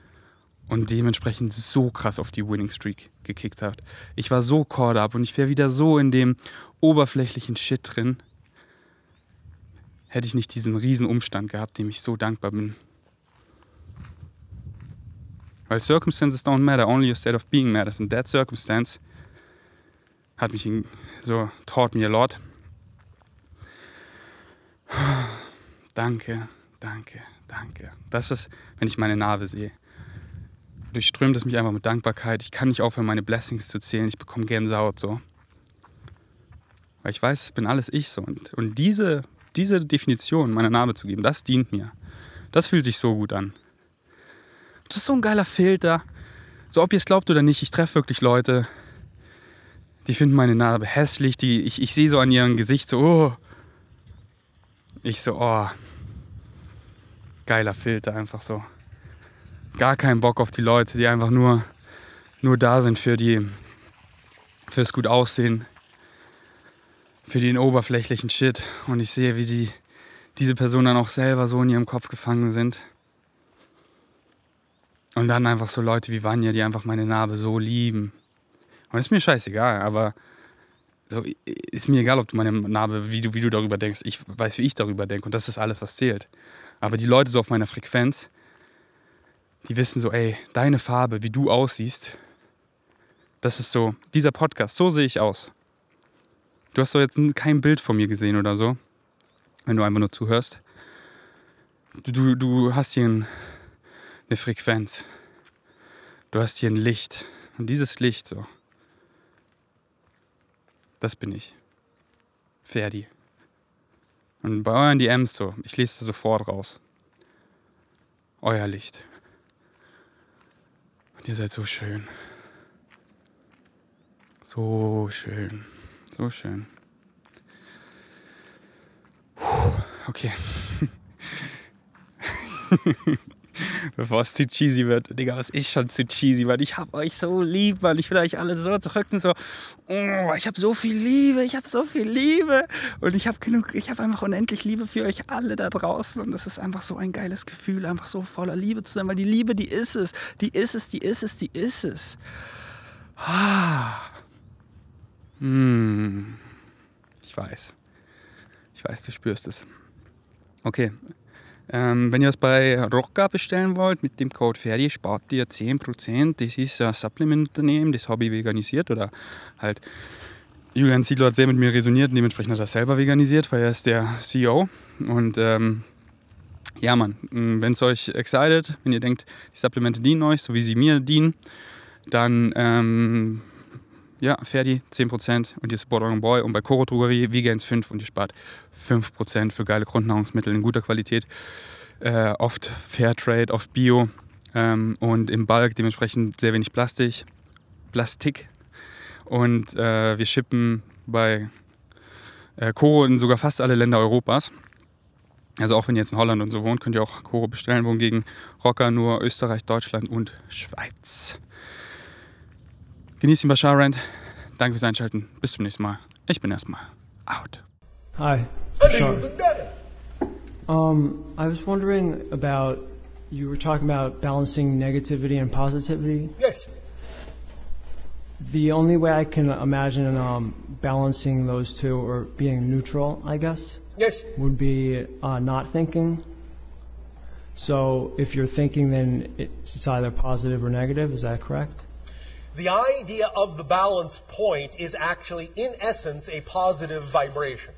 und dementsprechend so krass auf die Winning Streak gekickt hat. Ich war so caught up und ich wäre wieder so in dem oberflächlichen Shit drin, hätte ich nicht diesen riesen Umstand gehabt, dem ich so dankbar bin. Weil circumstances don't matter, only your state of being matters. And that circumstance hat mich so taught me a lot. Danke, danke, danke. Das ist, wenn ich meine Narbe sehe. Durchströmt es mich einfach mit Dankbarkeit. Ich kann nicht aufhören, meine Blessings zu zählen. Ich bekomme Gänsehaut so. Weil ich weiß, es bin alles ich so. Und, und diese, diese Definition meiner Narbe zu geben, das dient mir. Das fühlt sich so gut an. Das ist so ein geiler Filter. So, ob ihr es glaubt oder nicht, ich treffe wirklich Leute, die finden meine Narbe hässlich. Die, ich, ich sehe so an ihrem Gesicht so, oh. Ich so, oh. Geiler Filter, einfach so. Gar keinen Bock auf die Leute, die einfach nur, nur da sind für die, fürs gut aussehen, für den oberflächlichen Shit. Und ich sehe, wie die, diese Personen dann auch selber so in ihrem Kopf gefangen sind. Und dann einfach so Leute wie Vanya, die einfach meine Narbe so lieben und ist mir scheißegal, aber so, ist mir egal, ob du meine Narbe, wie du, wie du darüber denkst. Ich weiß, wie ich darüber denke und das ist alles, was zählt. Aber die Leute so auf meiner Frequenz, die wissen so, ey, deine Farbe, wie du aussiehst, das ist so, dieser Podcast, so sehe ich aus. Du hast so jetzt kein Bild von mir gesehen oder so, wenn du einfach nur zuhörst. Du, du, du hast hier ein, eine Frequenz. Du hast hier ein Licht. Und dieses Licht so, das bin ich. Ferdi. Und bei euren DMs so, ich lese sofort raus. Euer Licht. Ihr seid so schön. So schön. So schön. Puh, okay. Bevor es zu cheesy wird. Digga, was ist schon zu cheesy, Mann? Ich hab euch so lieb, Mann. Ich will euch alle so drücken, so, oh, ich hab so viel Liebe, ich hab so viel Liebe. Und ich hab genug, ich hab einfach unendlich Liebe für euch alle da draußen. Und das ist einfach so ein geiles Gefühl, einfach so voller Liebe zu sein, weil die Liebe, die ist es. Die ist es, die ist es, die ist es. Ah. Hm. Ich weiß. Ich weiß, du spürst es. Okay. Ähm, wenn ihr das bei Rocca bestellen wollt, mit dem Code Ferdi spart ihr 10%. Das ist ein Supplement-Unternehmen, das habe ich veganisiert oder halt Julian Ziedler hat sehr mit mir resoniert und dementsprechend hat er selber veganisiert, weil er ist der CEO. Und ähm, ja, Mann, wenn es euch excited, wenn ihr denkt, die Supplemente dienen euch, so wie sie mir dienen, dann ähm, ja, Ferdi 10% und ihr support euren Boy. Und bei Koro Drogerie Vegans 5% und ihr spart 5% für geile Grundnahrungsmittel in guter Qualität. Äh, oft Fairtrade, oft Bio ähm, und im Bulk dementsprechend sehr wenig Plastik. Plastik. Und äh, wir shippen bei äh, Koro in sogar fast alle Länder Europas. Also auch wenn ihr jetzt in Holland und so wohnt, könnt ihr auch Koro bestellen, wohingegen Rocker nur Österreich, Deutschland und Schweiz. Genießt den Bashar Rand. Danke fürs Einschalten. Bis zum nächsten Mal. Ich bin erstmal out. Hi. Bashar. Um, I was wondering about you were talking about balancing negativity and positivity. Yes. The only way I can imagine um, balancing those two or being neutral, I guess, Yes. would be uh, not thinking. So if you're thinking, then it's it's either positive or negative. Is that correct? The idea of the balance point is actually, in essence, a positive vibration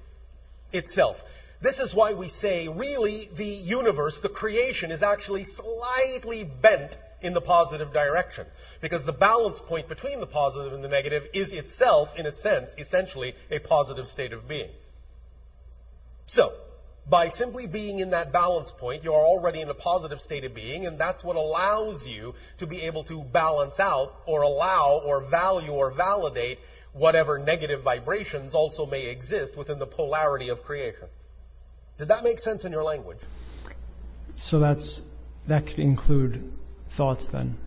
itself. This is why we say, really, the universe, the creation, is actually slightly bent in the positive direction. Because the balance point between the positive and the negative is itself, in a sense, essentially a positive state of being. So, by simply being in that balance point, you are already in a positive state of being, and that's what allows you to be able to balance out or allow or value or validate whatever negative vibrations also may exist within the polarity of creation. Did that make sense in your language? So that's that could include thoughts then.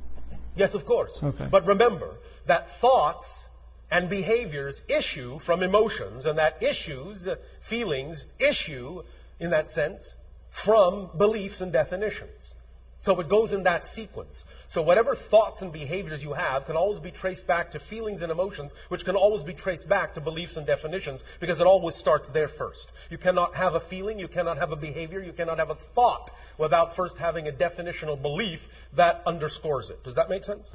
Yes, of course. Okay. But remember that thoughts and behaviors issue from emotions, and that issues, feelings, issue, in that sense, from beliefs and definitions. So it goes in that sequence. So whatever thoughts and behaviors you have can always be traced back to feelings and emotions, which can always be traced back to beliefs and definitions, because it always starts there first. You cannot have a feeling, you cannot have a behavior, you cannot have a thought without first having a definitional belief that underscores it. Does that make sense?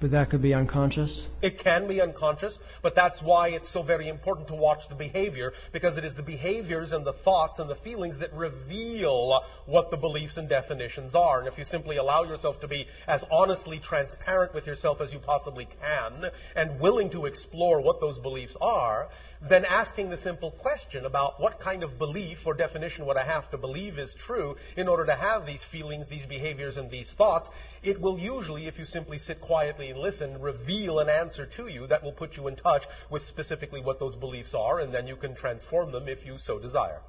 But that could be unconscious. It can be unconscious, but that's why it's so very important to watch the behavior, because it is the behaviors and the thoughts and the feelings that reveal what the beliefs and definitions are. And if you simply allow yourself to be as honestly transparent with yourself as you possibly can, and willing to explore what those beliefs are, then asking the simple question about what kind of belief or definition would I have to believe is true in order to have these feelings, these behaviors, and these thoughts, it will usually, if you simply sit quietly and listen, reveal an answer to you that will put you in touch with specifically what those beliefs are, and then you can transform them if you so desire.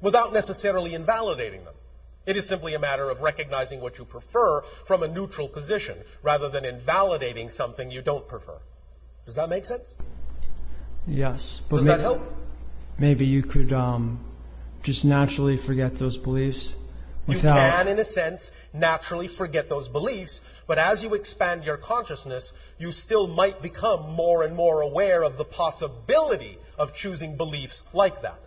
Without necessarily invalidating them. It is simply a matter of recognizing what you prefer from a neutral position rather than invalidating something you don't prefer. Does that make sense? Yes. But Does may- that help? Maybe you could um, just naturally forget those beliefs You can, in a sense, naturally forget those beliefs, but as you expand your consciousness, you still might become more and more aware of the possibility of choosing beliefs like that.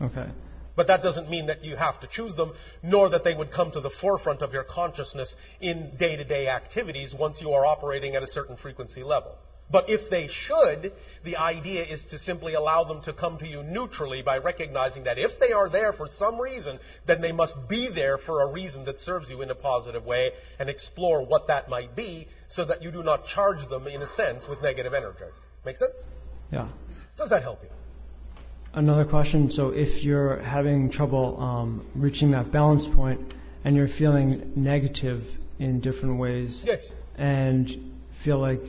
Okay. But that doesn't mean that you have to choose them, nor that they would come to the forefront of your consciousness in day to day activities once you are operating at a certain frequency level. But if they should, the idea is to simply allow them to come to you neutrally by recognizing that if they are there for some reason, then they must be there for a reason that serves you in a positive way and explore what that might be so that you do not charge them, in a sense, with negative energy. Make sense? Yeah. Does that help you? Another question. So, if you're having trouble um, reaching that balance point and you're feeling negative in different ways, Yes. and feel like,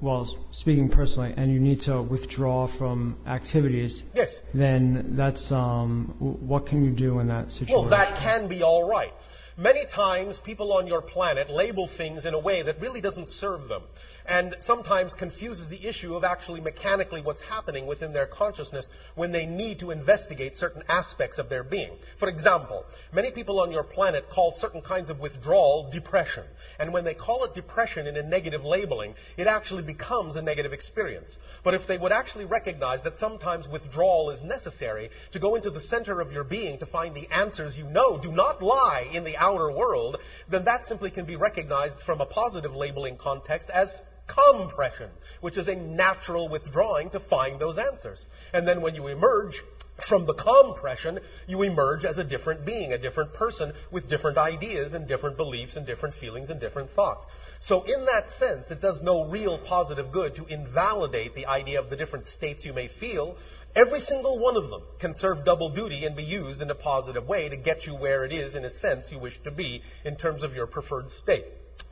well, speaking personally, and you need to withdraw from activities, Yes. then that's um, w- what can you do in that situation? Well, that can be all right. Many times, people on your planet label things in a way that really doesn't serve them, and sometimes confuses the issue of actually mechanically what's happening within their consciousness when they need to investigate certain aspects of their being. For example, many people on your planet call certain kinds of withdrawal depression, and when they call it depression in a negative labeling, it actually becomes a negative experience. But if they would actually recognize that sometimes withdrawal is necessary to go into the center of your being to find the answers you know do not lie in the outer world, then that simply can be recognized from a positive labeling context as compression, which is a natural withdrawing to find those answers. And then when you emerge from the compression, you emerge as a different being, a different person with different ideas and different beliefs and different feelings and different thoughts. So, in that sense, it does no real positive good to invalidate the idea of the different states you may feel. Every single one of them can serve double duty and be used in a positive way to get you where it is, in a sense, you wish to be in terms of your preferred state.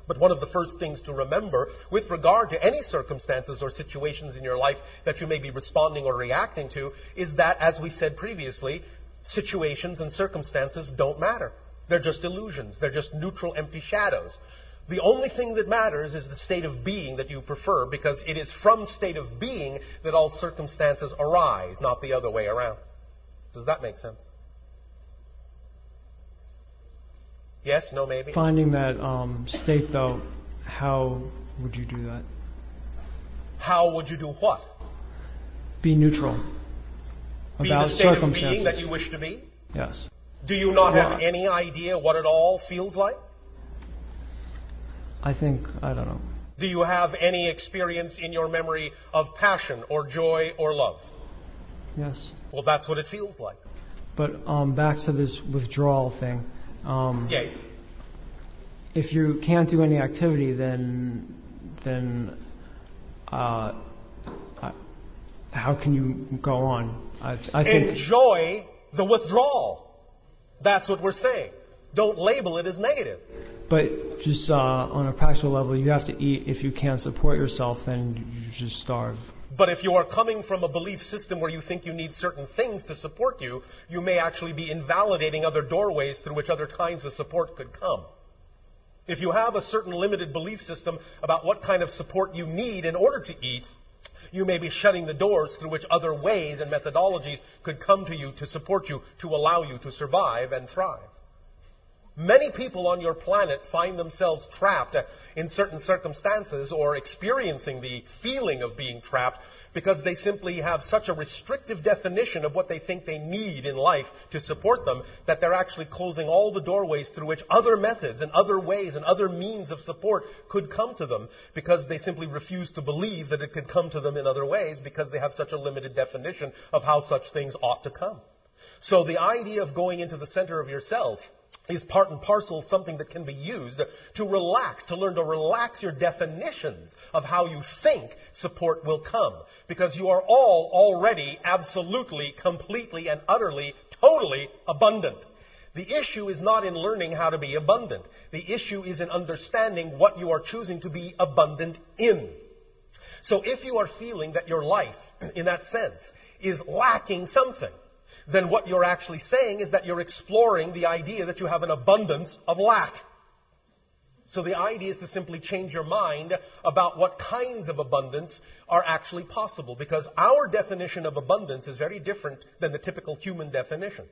But one of the first things to remember with regard to any circumstances or situations in your life that you may be responding or reacting to is that, as we said previously, situations and circumstances don't matter. They're just illusions. They're just neutral, empty shadows. The only thing that matters is the state of being that you prefer because it is from state of being that all circumstances arise, not the other way around. Does that make sense? Yes, no, maybe? Finding that um, state, though, how would you do that? How would you do what? Be neutral Be about the state of being that you wish to be? yes. Do you not have any idea what it all feels like? I think, I don't know. Do you have any experience in your memory of passion or joy or love? Yes. Well, that's what it feels like. But um, back to this withdrawal thing. Um, Yes. if you can't do any activity, then then uh, I, how can you go on? I, I think Enjoy the withdrawal. That's what we're saying. Don't label it as negative. But just uh, on a practical level, you have to eat. If you can't support yourself, then you just starve. But if you are coming from a belief system where you think you need certain things to support you, you may actually be invalidating other doorways through which other kinds of support could come. If you have a certain limited belief system about what kind of support you need in order to eat, you may be shutting the doors through which other ways and methodologies could come to you to support you, to allow you to survive and thrive. Many people on your planet find themselves trapped in certain circumstances or experiencing the feeling of being trapped because they simply have such a restrictive definition of what they think they need in life to support them that they're actually closing all the doorways through which other methods and other ways and other means of support could come to them because they simply refuse to believe that it could come to them in other ways because they have such a limited definition of how such things ought to come. So the idea of going into the center of yourself is part and parcel something that can be used to relax, to learn to relax your definitions of how you think support will come. Because you are all already absolutely, completely, and utterly, totally abundant. The issue is not in learning how to be abundant. The issue is in understanding what you are choosing to be abundant in. So if you are feeling that your life, in that sense, is lacking something, then what you're actually saying is that you're exploring the idea that you have an abundance of lack. So the idea is to simply change your mind about what kinds of abundance are actually possible because our definition of abundance is very different than the typical human definition.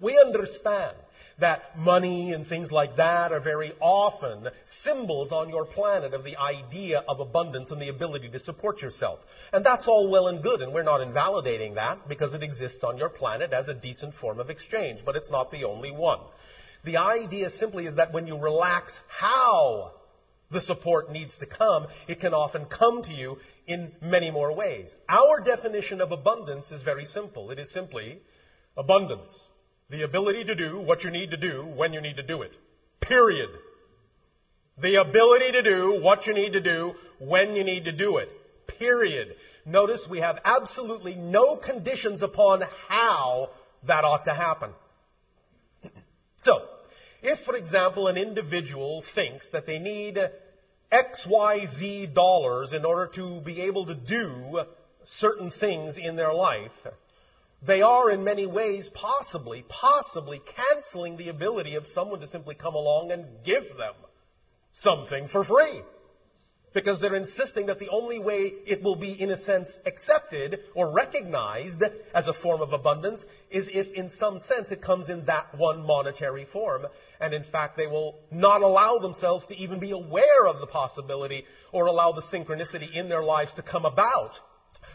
We understand that money and things like that are very often symbols on your planet of the idea of abundance and the ability to support yourself. And that's all well and good, and we're not invalidating that because it exists on your planet as a decent form of exchange, but it's not the only one. The idea simply is that when you relax how the support needs to come, it can often come to you in many more ways. Our definition of abundance is very simple. It is simply abundance. The ability to do what you need to do when you need to do it. Period. The ability to do what you need to do when you need to do it. Period. Notice we have absolutely no conditions upon how that ought to happen. So, if, for example, an individual thinks that they need XYZ dollars in order to be able to do certain things in their life, they are in many ways possibly, possibly canceling the ability of someone to simply come along and give them something for free. Because they're insisting that the only way it will be, in a sense, accepted or recognized as a form of abundance is if, in some sense, it comes in that one monetary form. And in fact, they will not allow themselves to even be aware of the possibility or allow the synchronicity in their lives to come about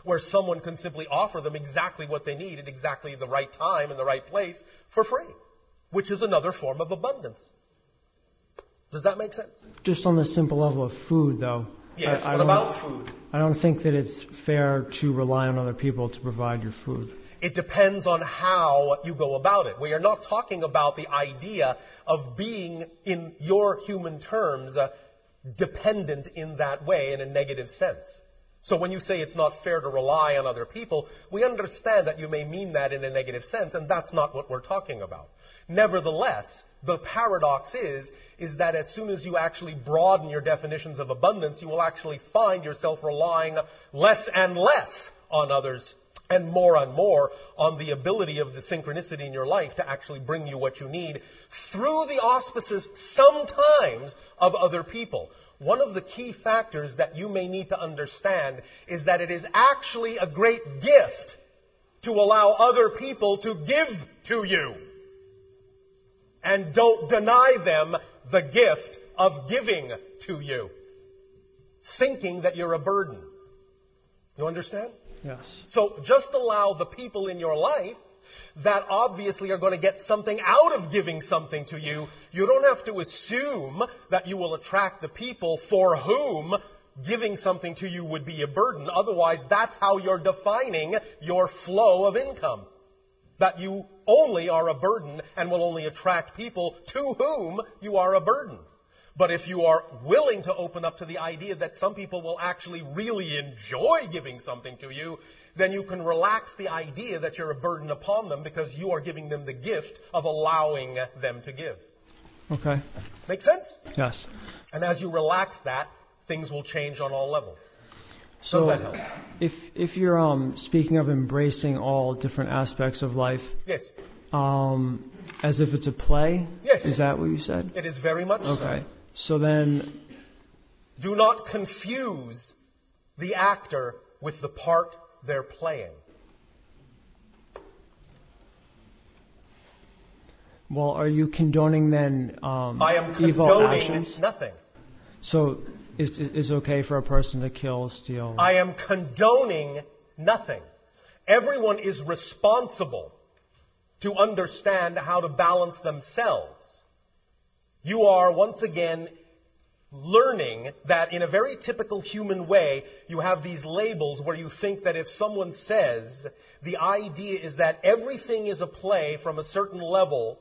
where someone can simply offer them exactly what they need at exactly the right time and the right place for free, which is another form of abundance. Does that make sense? Just on the simple level of food, though. Yes, I, I what don't- about food? I don't think that it's fair to rely on other people to provide your food. It depends on how you go about it. We are not talking about the idea of being, in your human terms, uh, dependent in that way in a negative sense. So when you say it's not fair to rely on other people, we understand that you may mean that in a negative sense, and that's not what we're talking about. Nevertheless, the paradox is, is that as soon as you actually broaden your definitions of abundance, you will actually find yourself relying less and less on others and more and more on the ability of the synchronicity in your life to actually bring you what you need through the auspices sometimes of other people. One of the key factors that you may need to understand is that it is actually a great gift to allow other people to give to you. And don't deny them the gift of giving to you, thinking that you're a burden. You understand? Yes. So just allow the people in your life that obviously are going to get something out of giving something to you. You don't have to assume that you will attract the people for whom giving something to you would be a burden. Otherwise, that's how you're defining your flow of income. That you only are a burden and will only attract people to whom you are a burden. But if you are willing to open up to the idea that some people will actually really enjoy giving something to you, then you can relax the idea that you're a burden upon them because you are giving them the gift of allowing them to give. Okay. Make sense? Yes. And as you relax that, things will change on all levels. So, that help? if if you're um, speaking of embracing all different aspects of life, Yes, um, as if it's a play, Yes. is that what you said? it is very much so. Okay. So then, Do not confuse the actor with the part they're playing. well, are you condoning then um, I am evil condoning actions? nothing. So it's, it's okay for a person to kill, steal. I am condoning nothing. Everyone is responsible to understand how to balance themselves. You are once again learning that in a very typical human way, you have these labels where you think that if someone says the idea is that everything is a play from a certain level,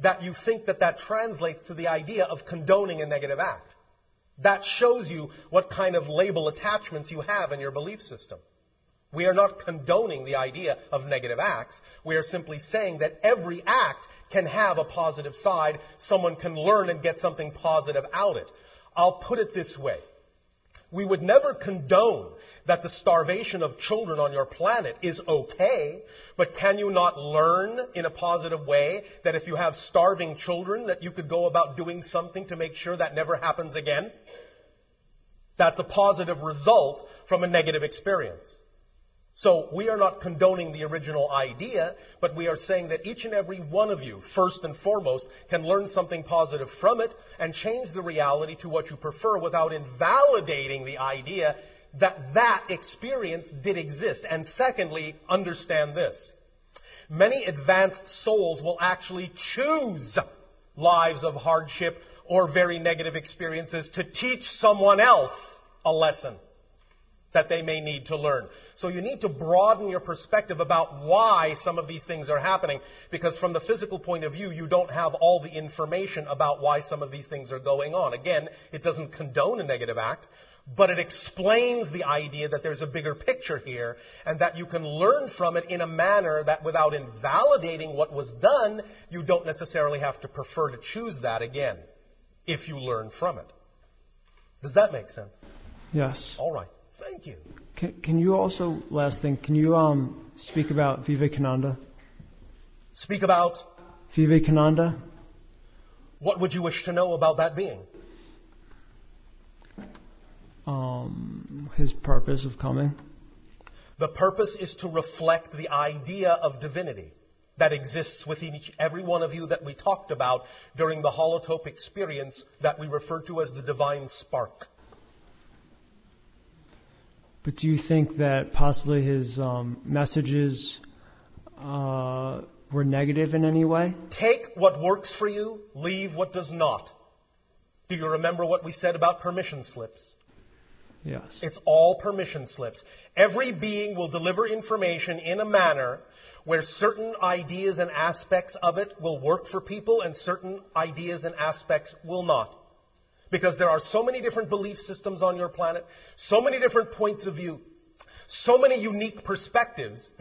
that you think that that translates to the idea of condoning a negative act. That shows you what kind of label attachments you have in your belief system. We are not condoning the idea of negative acts. We are simply saying that every act can have a positive side. Someone can learn and get something positive out of it. I'll put it this way. We would never condone that the starvation of children on your planet is okay, but can you not learn in a positive way that if you have starving children that you could go about doing something to make sure that never happens again? That's a positive result from a negative experience. So we are not condoning the original idea, but we are saying that each and every one of you, first and foremost, can learn something positive from it and change the reality to what you prefer without invalidating the idea that that experience did exist. And secondly, understand this. Many advanced souls will actually choose lives of hardship or very negative experiences to teach someone else a lesson that they may need to learn. So you need to broaden your perspective about why some of these things are happening because from the physical point of view, you don't have all the information about why some of these things are going on. Again, it doesn't condone a negative act, but it explains the idea that there's a bigger picture here and that you can learn from it in a manner that without invalidating what was done, you don't necessarily have to prefer to choose that again if you learn from it. Does that make sense? yes. All right. Thank you. Can, can you also, last thing, can you um, speak about Vivekananda? Speak about Vivekananda? what would you wish to know about that being? Um, his purpose of coming? The purpose is to reflect the idea of divinity that exists within each, every one of you that we talked about during the holotope experience that we referred to as the divine spark. But do you think that possibly his um, messages uh, were negative in any way? Take what works for you, leave what does not. Do you remember what we said about permission slips? Yes. It's all permission slips. Every being will deliver information in a manner where certain ideas and aspects of it will work for people and certain ideas and aspects will not. Because there are so many different belief systems on your planet, so many different points of view, so many unique perspectives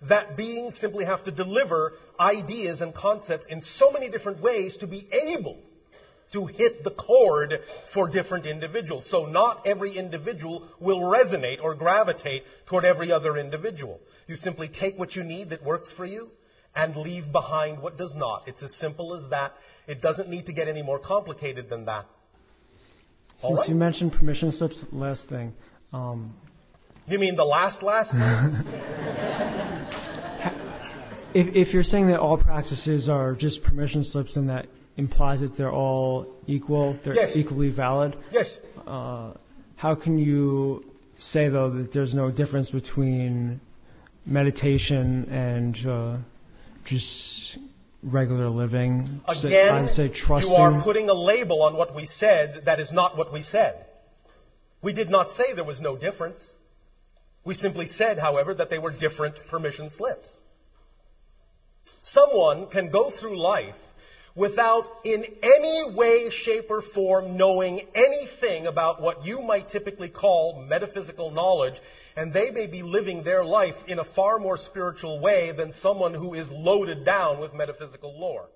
that beings simply have to deliver ideas and concepts in so many different ways to be able to hit the chord for different individuals. So not every individual will resonate or gravitate toward every other individual. You simply take what you need that works for you and leave behind what does not. It's as simple as that. It doesn't need to get any more complicated than that. Since right. you mentioned permission slips, last thing. Um, You mean the last last thing? if, if you're saying that all practices are just permission slips, then that implies that they're all equal, they're Yes. equally valid. yes. How can you say, though, that there's no difference between meditation and uh, just regular living? Again, I would say you are putting a label on what we said that is not what we said. We did not say there was no difference. We simply said, however, that they were different permission slips. Someone can go through life without in any way, shape, or form knowing anything about what you might typically call metaphysical knowledge, and they may be living their life in a far more spiritual way than someone who is loaded down with metaphysical lore.